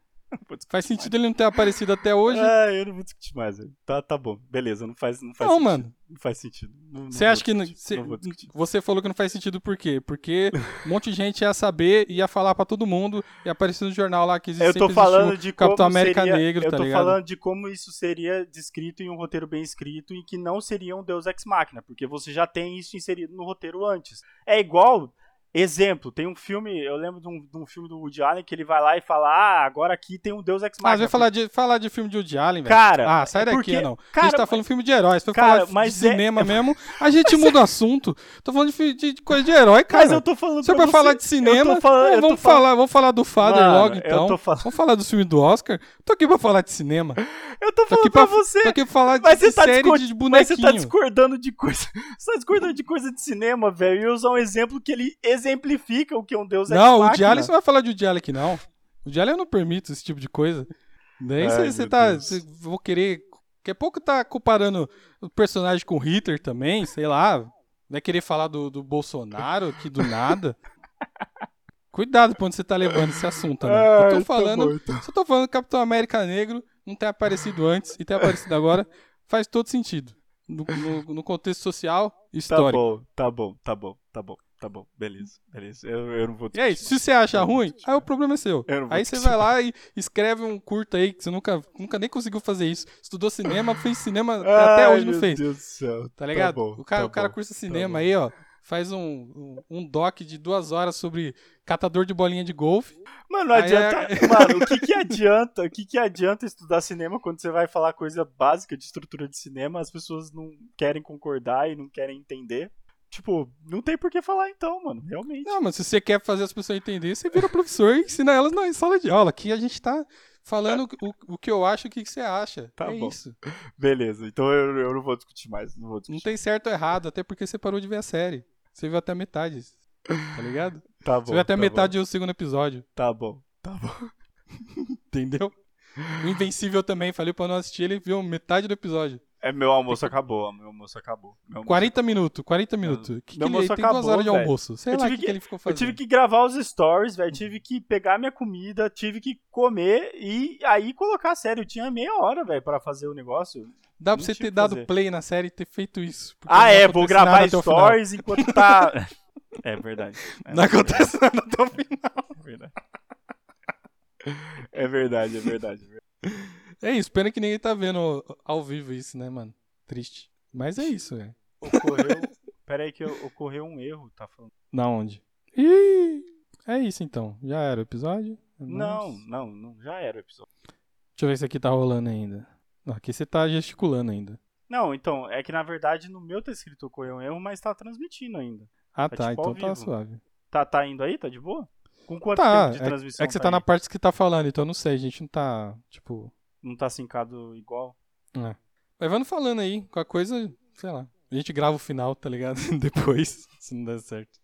Faz sentido ele não ter aparecido até hoje. Ah, eu não vou discutir mais. velho. Tá, tá bom. Beleza, não faz, não faz não, sentido. mano. Não faz sentido. Você acha que. discutir, cê- não vou discutir. você falou que não faz sentido por quê? Porque um monte de gente ia saber, ia falar pra todo mundo, ia aparecer no jornal lá que existe Eu tô falando de como Capitão América seria, Negro, Eu tá tô falando de como isso seria descrito em um roteiro bem escrito e que não seria um Deus Ex Machina, porque você já tem isso inserido no roteiro antes. É igual, exemplo, tem um filme, eu lembro de um, de um filme do Woody Allen que ele vai lá e fala, ah, agora aqui tem um Deus Ex Ah, Machina. você vai falar de, falar de filme de Woody Allen, velho. Cara, Ah, sai é daqui, porque- não. a cara, gente tá falando filme de heróis. Foi Cara, falar mas de é- cinema [laughs] mesmo, a gente muda o assunto. Tô falando de, de- coisa de herói, cara. Mas eu tô falando Se é pra pra falar de você- cinema, eu tô falando, ah, tô vamos, falando- falar, vamos falar do Father Mano, logo, então. falando- Vamos falar do filme do Oscar. Tô aqui pra falar de cinema. Eu tô Tô falando pra pra, você. tô aqui pra falar de, Mas você de tá série de Mas bonequinho. você tá discordando de coisa. [laughs] Você tá discordando de coisa de cinema, velho. E usar um exemplo que ele exemplifica o que é um Deus Ex Não, o Allen, você vai falar de Allen aqui, não. O Allen eu não permito esse tipo de coisa. Daí você- tá. Você, vou querer. Daqui a pouco tá comparando o personagem com o Hitler também, sei lá. Vai querer falar do, do Bolsonaro aqui do nada. [laughs] Cuidado pra onde você tá levando esse assunto, né? eu Ai, tô tá falando. então. Se eu tô falando Capitão América Negro não ter aparecido antes e ter aparecido agora, faz todo sentido. No, no- no contexto social Tá histórico. bom, tá bom, tá bom, tá bom, tá bom. Beleza, beleza. Eu, eu não vou E aí, se você acha ruim, aí o problema é seu. Aí você vai lá e escreve um curta aí, que você nunca, nunca nem conseguiu fazer isso. Estudou cinema, fez cinema, mais. [laughs] até Ai, hoje não meu fez. Deus do céu. Tá ligado? bom, o cara, tá o cara bom. cursa cinema bom. aí, ó. Faz um, um, um doc de duas horas sobre catador de bolinha de golfe. Mano, não Aí adianta. é- [laughs] Mano, o que que adianta? O que que adianta estudar cinema quando você vai falar coisa básica de estrutura de cinema, as pessoas não querem concordar e não querem entender? Tipo, não tem por que falar então, mano, realmente. Não, mas se você quer fazer as pessoas entenderem, você vira professor e ensina elas na sala de aula. Aqui a gente tá falando o, o que eu acho e o que você acha. Tá é bom. isso. [laughs] Beleza, então eu, eu não vou discutir mais, não vou Não discutir. tem certo ou errado, até porque você parou de ver a série. Você viu até metade. Tá ligado? [laughs] Tá bom. Você viu até tá metade do segundo episódio. Tá bom, tá bom. [laughs] Entendeu? O Invencível também, falei pra não assistir, ele viu metade do episódio. É, meu almoço acabou, meu almoço acabou. Meu almoço 40 minutos, 40 minutos. Que que meu ele, almoço ele tem duas acabou, horas de almoço. Sei Eu lá o tive que, que- que ele ficou Eu fazendo. tive que gravar os stories, velho. Tive que pegar minha comida, tive que comer e aí colocar a série. Eu tinha meia hora, velho, pra fazer o negócio. Dá pra não você ter que dado fazer. play na série e ter feito isso. Ah, é, vou gravar stories enquanto tá. [laughs] É verdade. É [laughs] Não acontece nada até o final. verdade. É verdade, é verdade. é verdade. É isso, pena que ninguém tá vendo ao vivo isso, né, mano? Triste. Mas é isso, velho. Ocorreu. Pera aí que ocorreu um erro, tá falando. Na onde? Ih, é isso então. Já era o episódio? É Não, não, não, já era o episódio. Deixa eu ver se aqui tá rolando ainda. Não, aqui você tá gesticulando ainda. Não, então, é que na verdade no meu tá escrito ocorreu um erro, mas tá transmitindo ainda. Ah, Tá tá, tipo então tá suave. Tá, tá indo aí? Tá de boa? Com quanto Tá, tempo de transmissão? É que você tá na aí? parte que tá falando, então eu não sei, a gente não tá, tipo... Não tá sincado igual? Mas vamos falando aí, com a coisa, sei lá. A gente grava o final, tá ligado? [laughs] Depois, se não der certo.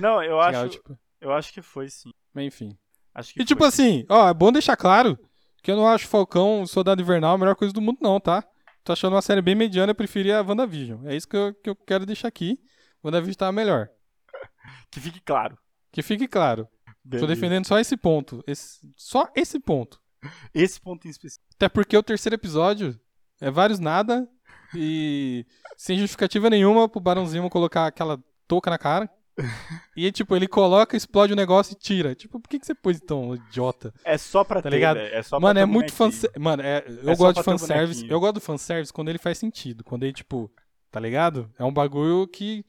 Não, eu acho, tipo, eu acho que foi sim. mas enfim. Acho que E tipo foi. assim, ó, é bom deixar claro que eu não acho Falcão, Soldado Invernal a melhor coisa do mundo não, tá? Tô achando uma série bem mediana, eu preferi a WandaVision. É isso que eu, que eu quero deixar aqui. WandaVision tá melhor. [laughs] que fique claro. Que fique claro. Tô Beleza. defendendo só esse ponto. Esse- só esse ponto. Esse ponto em específico. Até porque o terceiro episódio é vários nada e [laughs] sem justificativa nenhuma pro Barão Zemo colocar aquela touca na cara. E tipo, ele coloca, explode o negócio e tira. Tipo, por que, que você pôs então, idiota? É só pra Tá ter, ligado? É só Mano, é muito fanservice. Mano, é, eu É gosto de fanservice. Eu gosto do fanservice quando ele faz sentido. Quando ele, tipo, tá ligado? É um bagulho que.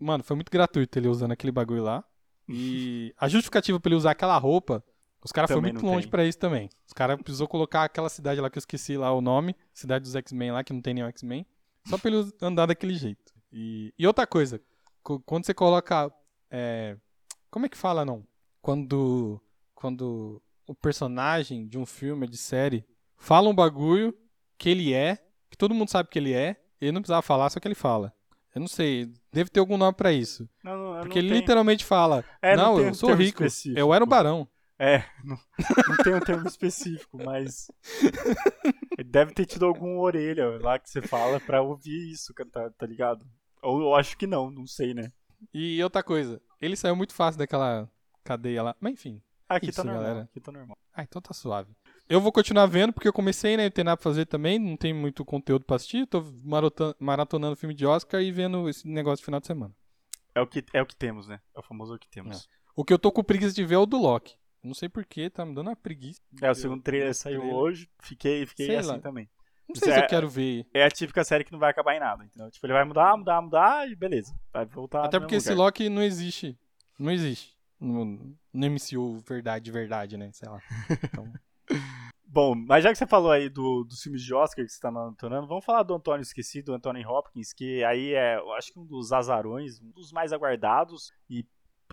Mano, foi muito gratuito ele usando aquele bagulho lá. E [laughs] a justificativa pra ele usar aquela roupa, os caras foram Também muito longe pra isso também. Os caras precisou colocar aquela cidade lá que eu esqueci lá o nome, cidade dos X-Men lá, que não tem nenhum X-Men, só pra ele andar daquele jeito. E, e outra coisa, co- quando você coloca. é, como é que fala, não? Quando. Quando o personagem de um filme, de série, fala um bagulho que ele é, que todo mundo sabe que ele é, ele não precisava falar, só que ele fala. Eu não sei, deve ter algum nome pra isso. Não, não, Porque não ele tem- literalmente fala: É, não Não, tem eu sou rico, específico. eu era o barão. É, não, não tem um termo específico, mas. Deve ter tido algum orelha lá que você fala pra ouvir isso, tá, tá ligado? Ou eu acho que não, não sei, né? E outra coisa, ele saiu muito fácil daquela cadeia lá. Mas enfim. Aqui Isso, tá normal, galera. aqui tá normal. Ah, então tá suave. Eu vou continuar vendo, porque eu comecei, né? Não tem nada pra fazer também, não tem muito conteúdo pra assistir. Tô maratonando filme de Oscar e vendo esse negócio de final de semana. É o que, é o que temos, né? É o famoso o que temos. O que eu tô com preguiça de ver é o do Loki. Eu Não sei porquê, tá me dando uma preguiça. É, o segundo trailer saiu trailer. hoje, fiquei, fiquei Sei assim lá. também. Não sei Isso se é- eu quero ver. É a típica série que não vai acabar em nada, entendeu? Tipo, ele vai mudar, mudar, mudar e beleza. Vai voltar Até porque mesmo esse lugar. Loki não existe. Não existe. No, no MCU verdade, de verdade, né? Sei lá. Então, [laughs] Bom, mas já que você falou aí do, dos filmes de Oscar que você tá maratonando, vamos falar do Antônio Esquecido, do Anthony Hopkins, que aí é, eu acho que um dos azarões, um dos mais aguardados e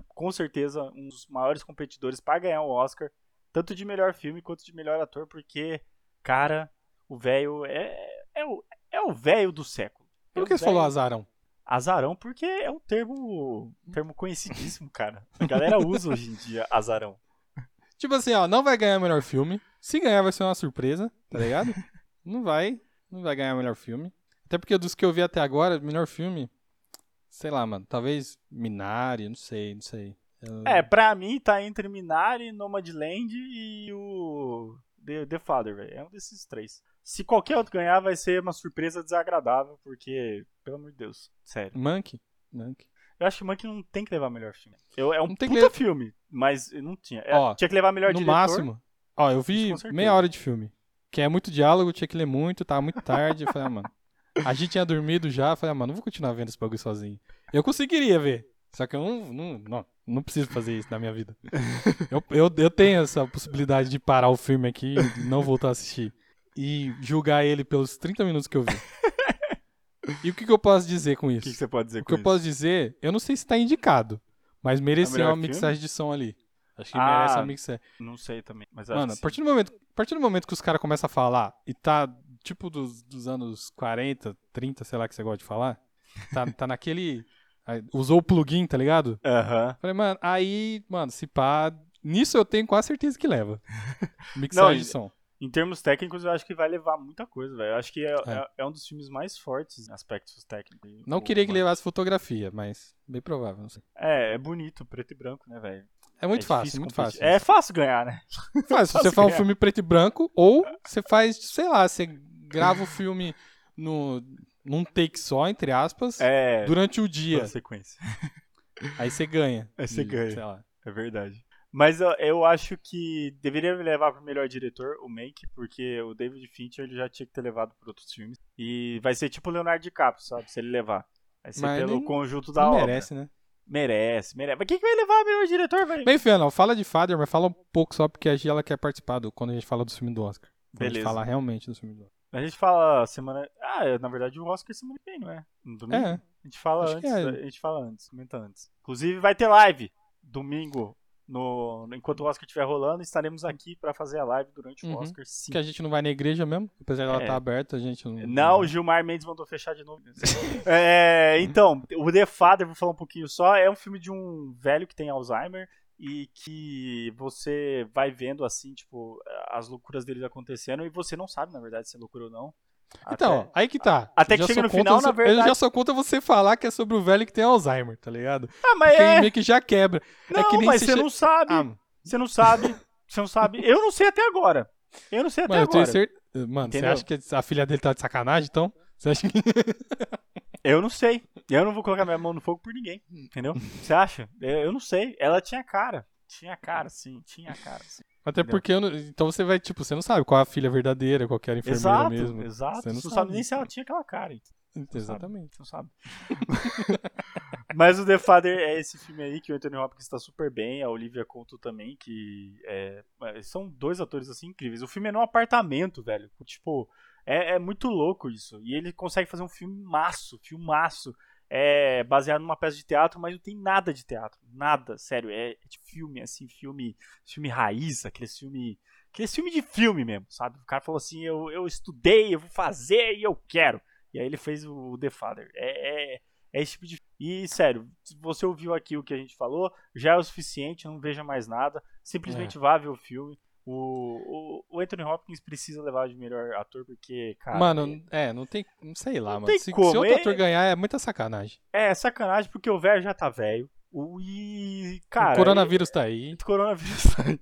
com certeza um dos maiores competidores para ganhar o Oscar, tanto de melhor filme quanto de melhor ator, porque, cara, o velho é, é o é o velho do século. É por o que você falou azarão? Azarão porque é um termo, um termo conhecidíssimo, cara. A galera usa hoje em dia azarão. [laughs] Tipo assim, ó, não vai ganhar melhor filme. Se ganhar, vai ser uma surpresa, tá ligado? [laughs] não vai. Não vai ganhar melhor filme. Até porque dos que eu vi até agora, melhor filme. Sei lá, mano. Talvez Minari, não sei, não sei. Eu- É, pra mim tá entre Minari, Nomadland e o The, The Father, velho. É um desses três. Se qualquer outro ganhar, vai ser uma surpresa desagradável, porque, pelo amor de Deus, sério. Monkey. Monkey. Eu acho que o Monkey não tem que levar melhor filme. Eu, é um Não tem que puta levar- filme, mas não tinha. É, Ó, tinha que levar melhor no diretor. máximo. Ó, eu vi meia hora de filme. Que é muito diálogo, tinha que ler muito, tava muito tarde. eu falei, ah, mano. A gente tinha dormido já, falei, ah, mano, não vou continuar vendo esse bagulho sozinho. Eu conseguiria ver. Só que eu não, não, não, não preciso fazer isso na minha vida. [laughs] Eu, eu, eu tenho essa possibilidade de parar o filme aqui e não voltar a assistir. E julgar ele pelos 30 minutos que eu vi. [laughs] E o que, que eu posso dizer com O isso? que, que você pode dizer O com que eu isso? posso dizer, eu não sei se tá indicado, mas merecia melhor uma filme? mixagem de som ali. Acho que Ah, merece uma mixagem. Não sei também, mas Mano, a partir, do momento, a partir do momento que os caras começam a falar e tá tipo dos, dos anos 40, 30, sei lá que você gosta de falar, tá, tá naquele. Usou o plugin, tá ligado? Aham. Falei, mano, aí, mano, se pá. Nisso eu tenho quase certeza que leva. [laughs] Mixagem Não, de som. Em termos técnicos, eu acho que vai levar muita coisa, velho. Eu acho que é, É. é- é um dos filmes mais fortes em aspectos técnicos. Não queria que levasse fotografia, mas bem provável, não sei. É, é bonito, preto e branco, né, velho? É muito é fácil, muito competir. fácil. É fácil ganhar, né? Faz, [laughs] se você fácil faz um ganhar. filme preto e branco, ou você faz, sei lá, você grava o filme no, num take só, entre aspas, É. durante o dia. Na sequência. Aí você ganha. Aí você ganha. Sei lá. É verdade. Mas eu, eu acho que deveria levar pro melhor diretor, o Mank, porque o David Fincher ele já tinha que ter levado por outros filmes. E vai ser tipo o Leonardo DiCaprio, sabe? Se ele levar. Vai ser Mas pelo conjunto da obra. merece, né? Merece, merece. Mas quem que vai levar o melhor diretor, velho? Bem, Fiana, fala de Father, mas fala um pouco só porque a Gia ela quer participar do, quando a gente fala do filme do Oscar. Quando a gente Beleza. falar realmente do filme do Oscar. A gente fala semana. Ah, é, na verdade o Oscar é semana que vem, não é? No domingo? É. A gente fala Acho antes, é. a gente fala antes, comenta antes. Inclusive vai ter live domingo. No, enquanto o Oscar estiver rolando, estaremos aqui pra fazer a live durante o Uhum. Oscar, sim. Que a gente não vai na igreja mesmo, apesar dela É. estar aberta, a gente não. Não, o Gilmar Mendes mandou fechar de novo. [laughs] É, então, o The Father, vou falar um pouquinho só, é um filme de um velho que tem Alzheimer e que você vai vendo assim, tipo, as loucuras dele acontecendo e você não sabe, na verdade, se é loucura ou não. Então, Até- aí que tá. Até que chega no final, na verdade- Eu já sou contra você falar que é sobre o velho que tem Alzheimer, tá ligado? Ah, mas Porque é. meio que já quebra. Não, é que nem mas você che- não sabe. Ah, Você não sabe. Você não sabe. Eu não sei até agora. Eu não sei até mano, eu tenho agora. certeza. Mano, Entendeu? você acha que a filha dele tá de sacanagem, então? Você acha que. [laughs] Eu não sei. Eu não vou colocar minha mão no fogo por ninguém. Entendeu? Você acha? Eu, não sei. Ela tinha cara. Tinha cara, sim. Tinha cara, sim. Até Entendeu? porque. não- Então você vai, tipo, você não sabe qual é a filha verdadeira, qual que era a enfermeira Exato, mesmo. exato. Você Você não não, sabe. sabe nem se ela tinha aquela cara. Exatamente. Você não sabe. [laughs] Mas o The Father é esse filme aí que o Anthony Hopkins está super bem, a Olivia Colton também, que é, é, são dois atores assim incríveis. O filme é num apartamento, velho. Tipo, é, é muito louco isso. E ele consegue fazer um filme maço, filmaço. é baseado numa peça de teatro, mas não tem nada de teatro. Nada, sério. É, de filme, assim, filme, filme raiz, aquele filme. Aquele filme de filme mesmo, sabe? O cara falou assim: eu, eu estudei, eu vou fazer e eu quero. E aí ele fez o The Father. É, é, é esse tipo de. E, sério, se você ouviu aqui o que a gente falou, já é o suficiente, não veja mais nada. Simplesmente É. vá ver o filme. O, o, o Anthony Hopkins precisa levar de melhor ator, porque, cara. mano, é, não tem. Não sei lá, Não mano. Se, se outro é- ator ganhar, é muita sacanagem. É sacanagem, porque o velho já tá velho. O, e, cara. o coronavírus tá aí. O coronavírus tá aí.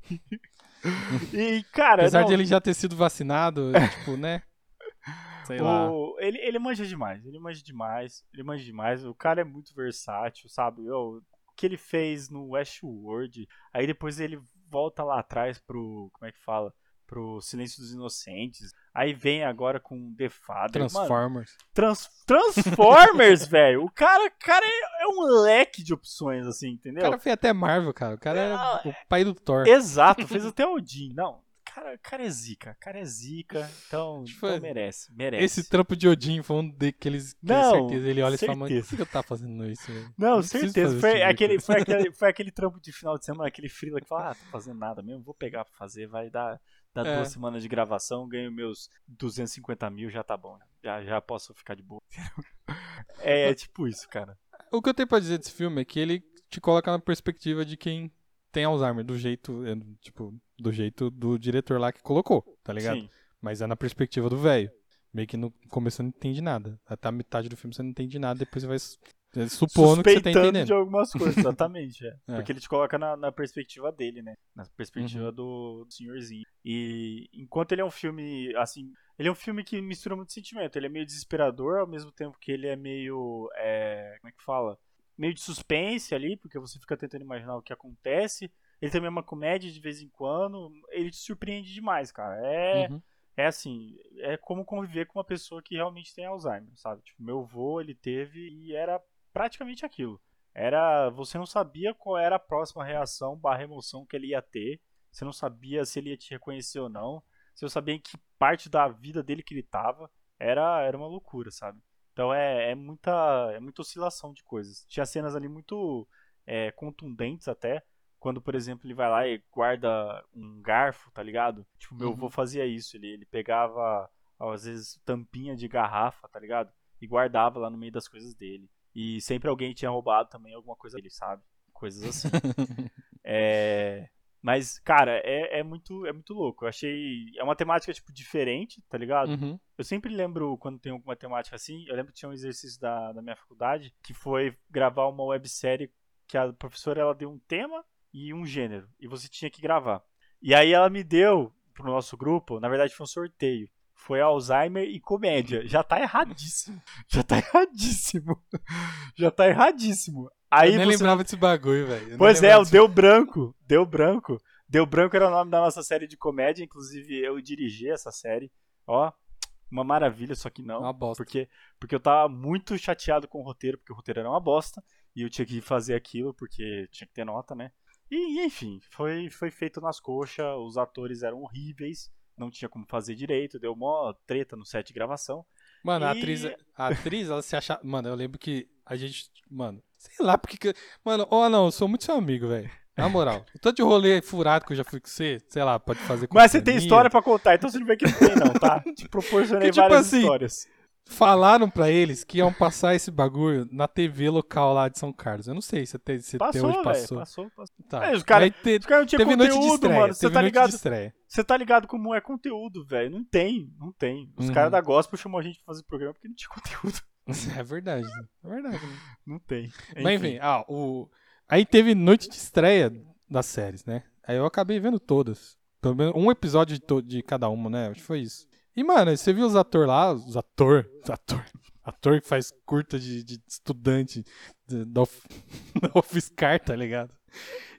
E, cara, Apesar não, de ele já ter sido vacinado, [laughs] tipo, né? Sei lá. o- ele, ele manja demais, ele manja demais, ele manja demais. O cara é muito versátil, sabe? Eu- o que ele fez no Westworld, aí depois ele volta lá atrás pro. Como é que fala? Pro Silêncio dos Inocentes. Aí vem agora com The Father. Mano, Transformers. Trans- Transformers, [laughs] velho. O cara, cara é, é um leque de opções, assim, O entendeu? cara fez até Marvel, cara. O cara Não, é o pai do Thor. Exato, fez até o Odin. Não, cara, cara é zica. Cara é zica, então, Tipo, então merece, merece. Esse trampo de Odin foi um daqueles que Não, certeza. Ele olha e fala, mano, por certeza. que eu tá fazendo isso? Não, preciso certeza. Foi, tipo de aquele, foi, aquele, [laughs] foi aquele trampo de final de semana, aquele frila que fala, ah, tô fazendo nada mesmo, vou pegar pra fazer, vai dar, dar É. duas semanas de gravação, ganho meus 250 mil, já tá bom. né? Já, já posso ficar de boa. [laughs] é, é tipo isso, cara. O que eu tenho pra dizer desse filme é que ele te coloca na perspectiva de quem tem Alzheimer, do jeito, é, tipo, do jeito do diretor lá que colocou, tá ligado? Sim. Mas é na perspectiva do velho. Meio que no começo você não entende nada. Até a metade do filme você não entende nada, depois você vai é, supondo que você tá entendendo. de algumas coisas, [laughs] exatamente. É. É. Porque ele te coloca na, na perspectiva dele, né? Na perspectiva Uhum. do, do senhorzinho. E enquanto ele é um filme, assim. Ele é um filme que mistura muito sentimento. Ele é meio desesperador, ao mesmo tempo que ele é meio. é, como é que fala? Meio de suspense ali, porque você fica tentando imaginar o que acontece. Ele também é uma comédia de vez em quando. Ele te surpreende demais, cara. É. Uhum. É assim, é como conviver com uma pessoa que realmente tem Alzheimer, sabe? Tipo, meu avô, ele teve e era praticamente aquilo. Era, você não sabia qual era a próxima reação barra emoção que ele ia ter. Você não sabia se ele ia te reconhecer ou não. Você não sabia em que parte da vida dele que ele tava. Era, era uma loucura, sabe? Então é, é muita é muita oscilação de coisas. Tinha cenas ali muito é, contundentes até. Quando, por exemplo, ele vai lá e guarda um garfo, tá ligado? Tipo, meu Uhum. avô fazia isso. Ele, ele pegava, às vezes, tampinha de garrafa, tá ligado? E guardava lá no meio das coisas dele. E sempre alguém tinha roubado também alguma coisa dele, sabe? Coisas assim. [laughs] É, Mas, cara, é, é, muito, é muito louco. Eu achei. É uma temática, tipo, diferente, tá ligado? Uhum. Eu sempre lembro, quando tem alguma temática assim, eu lembro que tinha um exercício da, da minha faculdade, que foi gravar uma websérie que a professora ela deu um tema e um gênero, e você tinha que gravar. E aí ela me deu pro nosso grupo, na verdade foi um sorteio. Foi Alzheimer e comédia. Já tá erradíssimo. [laughs] Já tá erradíssimo. [laughs] Já tá erradíssimo. Aí eu nem você lembrava desse bagulho, velho. Pois é, o desse- Deu Branco. Deu Branco. Deu Branco era o nome da nossa série de comédia. Inclusive, eu dirigi essa série. Ó, uma maravilha, só que não. Uma bosta. Porque, porque eu tava muito chateado com o roteiro, porque o roteiro era uma bosta. E eu tinha que fazer aquilo, porque tinha que ter nota, né? E, enfim, foi, foi feito nas coxas. Os atores eram horríveis. Não tinha como fazer direito. Deu mó treta no set de gravação. Mano, a E- atriz, [laughs] a atriz, ela se achava. Mano, eu lembro que a gente. Mano, sei lá porque. que- Mano, ó, não, eu sou muito seu amigo, velho. Na moral. O tanto de rolê furado que eu já fui com você, sei lá, pode fazer com Mas você tem história pra contar, então você não vai querer ter, não, tá? [laughs] Te proporcionei Que, tipo várias assim, histórias. Falaram pra eles que iam passar esse bagulho na TV local lá de São Carlos. Eu não sei se até, se até Passou, hoje velho. passou. Passou, passou. Tá. É, os cara- Aí te- Os caras não tinham teve noite de conteúdo, estreia. mano. Você tá ligado? Você tá ligado como é conteúdo, velho? Não tem, não tem. Os Uhum. caras da gospel chamou a gente pra fazer programa porque não tinha conteúdo. [laughs] É verdade. É verdade. né? Não tem. Mas enfim, ah, o... aí teve noite de estreia das séries, né? Aí eu acabei vendo todas. Pelo menos um episódio de, to- de cada uma, né? Acho que foi isso. E, mano, você viu os atores lá, os ator, os ator, ator que faz curta de, de estudante da, Uf- [laughs] da UFSCar, tá ligado?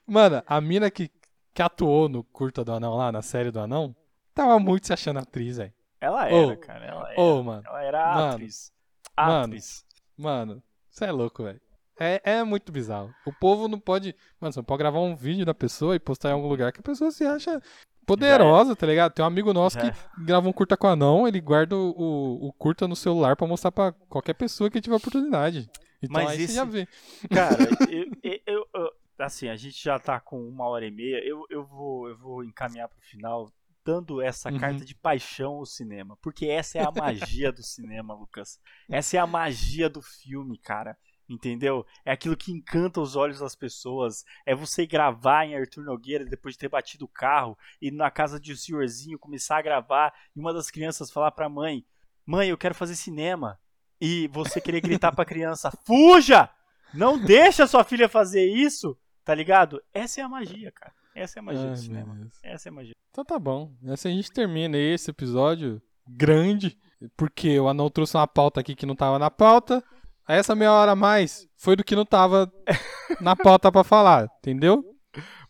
Mano, a mina que, que atuou no curta do Anão lá, na série do Anão, tava muito se achando atriz, velho. Ela era, Ô, cara. Ela era. Ô, mano. Ela era Mano. atriz. Mano. Atriz. Mano, você é louco, velho. É, é muito bizarro. O povo não pode. Mano, você não pode gravar um vídeo da pessoa e postar em algum lugar que a pessoa se acha poderosa, tá ligado? Tem um amigo nosso que grava um curta com anão, ele guarda o, o, curta no celular pra mostrar pra qualquer pessoa que tiver oportunidade. Então Mas aí você esse- já vê. Cara, [laughs] eu, eu- eu- eu- assim, a gente já tá com uma hora e meia. Eu, eu, vou, eu vou encaminhar pro final dando essa Uhum. carta de paixão ao cinema. Porque essa é a magia do cinema, Lucas. Essa é a magia do filme, cara. Entendeu? É aquilo que encanta os olhos das pessoas. É você gravar em Arthur Nogueira depois de ter batido o carro e na casa de um senhorzinho começar a gravar e uma das crianças falar pra mãe: Mãe, eu quero fazer cinema. E você querer gritar pra criança: Fuja! Não deixa sua filha fazer isso, tá ligado? Essa é a magia, cara. Essa é a magia Ai, do cinema. Deus. Essa é a magia. Então tá bom. Assim a gente termina esse episódio grande, porque o Anão trouxe uma pauta aqui que não tava na pauta. Essa meia hora a mais foi do que não tava [laughs] na pauta pra falar, entendeu?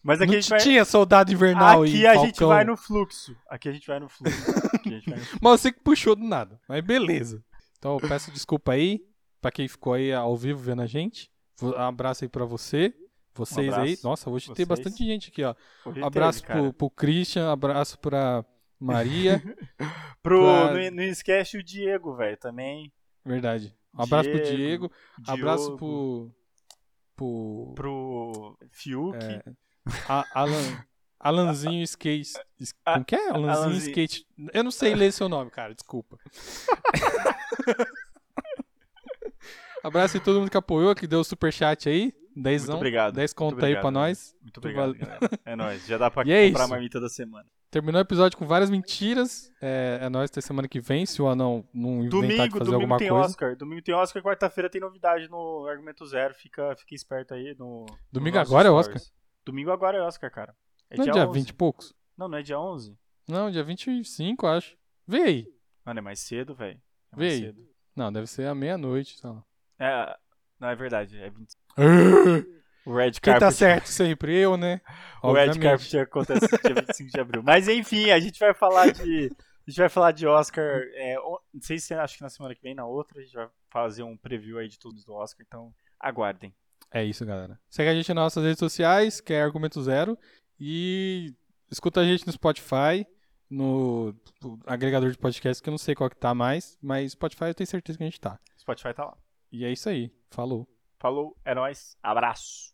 Mas aqui não a gente vai. tinha Soldado Invernal Aqui e a gente vai no fluxo. Aqui a gente vai no fluxo. Aqui a gente vai no fluxo. [laughs] Mas você que puxou do nada. Mas beleza. Então eu peço desculpa aí pra quem ficou aí ao vivo vendo a gente. Um abraço aí pra você. Vocês Um aí. Nossa, hoje tem Vocês. bastante gente aqui, ó. Hoje abraço teve, pro, pro Christian, abraço pra Maria. [laughs] Pro, pra- não, não esquece o Diego, velho, também. Verdade. Um abraço pro Diego, Diego. Abraço Diogo, pro. pro. Pro Fiuk. é, a- Alan, Alanzinho Skate. Como que é? Alanzinho Alanzinho. Skate. Eu não sei ler seu nome, cara, desculpa. [laughs] Abraço a todo mundo que apoiou, que deu o superchat aí. Dezão, Muito obrigado. 10 conto Muito aí pra nós. Muito obrigado, galera. É nóis. Já dá pra [laughs] E é comprar a marmita da semana. Terminou o episódio com várias mentiras. É, é nóis até semana que vem, se o anão não inventar de Domingo, fazer domingo alguma tem coisa. Oscar. Domingo tem Oscar, quarta-feira tem novidade no Argumento Zero. Fica, fica esperto aí no. Domingo nossos agora é stories. Domingo agora é Oscar, cara. É não é dia, dia 11. 20 e poucos? Não, não é dia 11? Não, dia 25, acho. Vê aí. Mano, é mais cedo, velho. É Vê aí. cedo. Não, deve ser à meia-noite, sei lá. É, não, é verdade. É 20. [laughs] Quem O Red Carpet. tá certo sempre? Eu, né? [laughs] O Red Obviamente. Carpet acontece dia 25 de abril. Mas enfim, a gente vai falar de. A gente vai falar de Oscar. é, não sei se acho que na semana que vem, na outra, a gente vai fazer um preview aí de tudo do Oscar, então aguardem. É isso, galera. Segue a gente nas nossas redes sociais, que é Argumento Zero. E escuta a gente no Spotify, no agregador de podcast, que eu não sei qual que tá mais, mas Spotify eu tenho certeza que a gente tá. Spotify tá lá. E é isso aí. Falou. Falou, é nóis, abraço.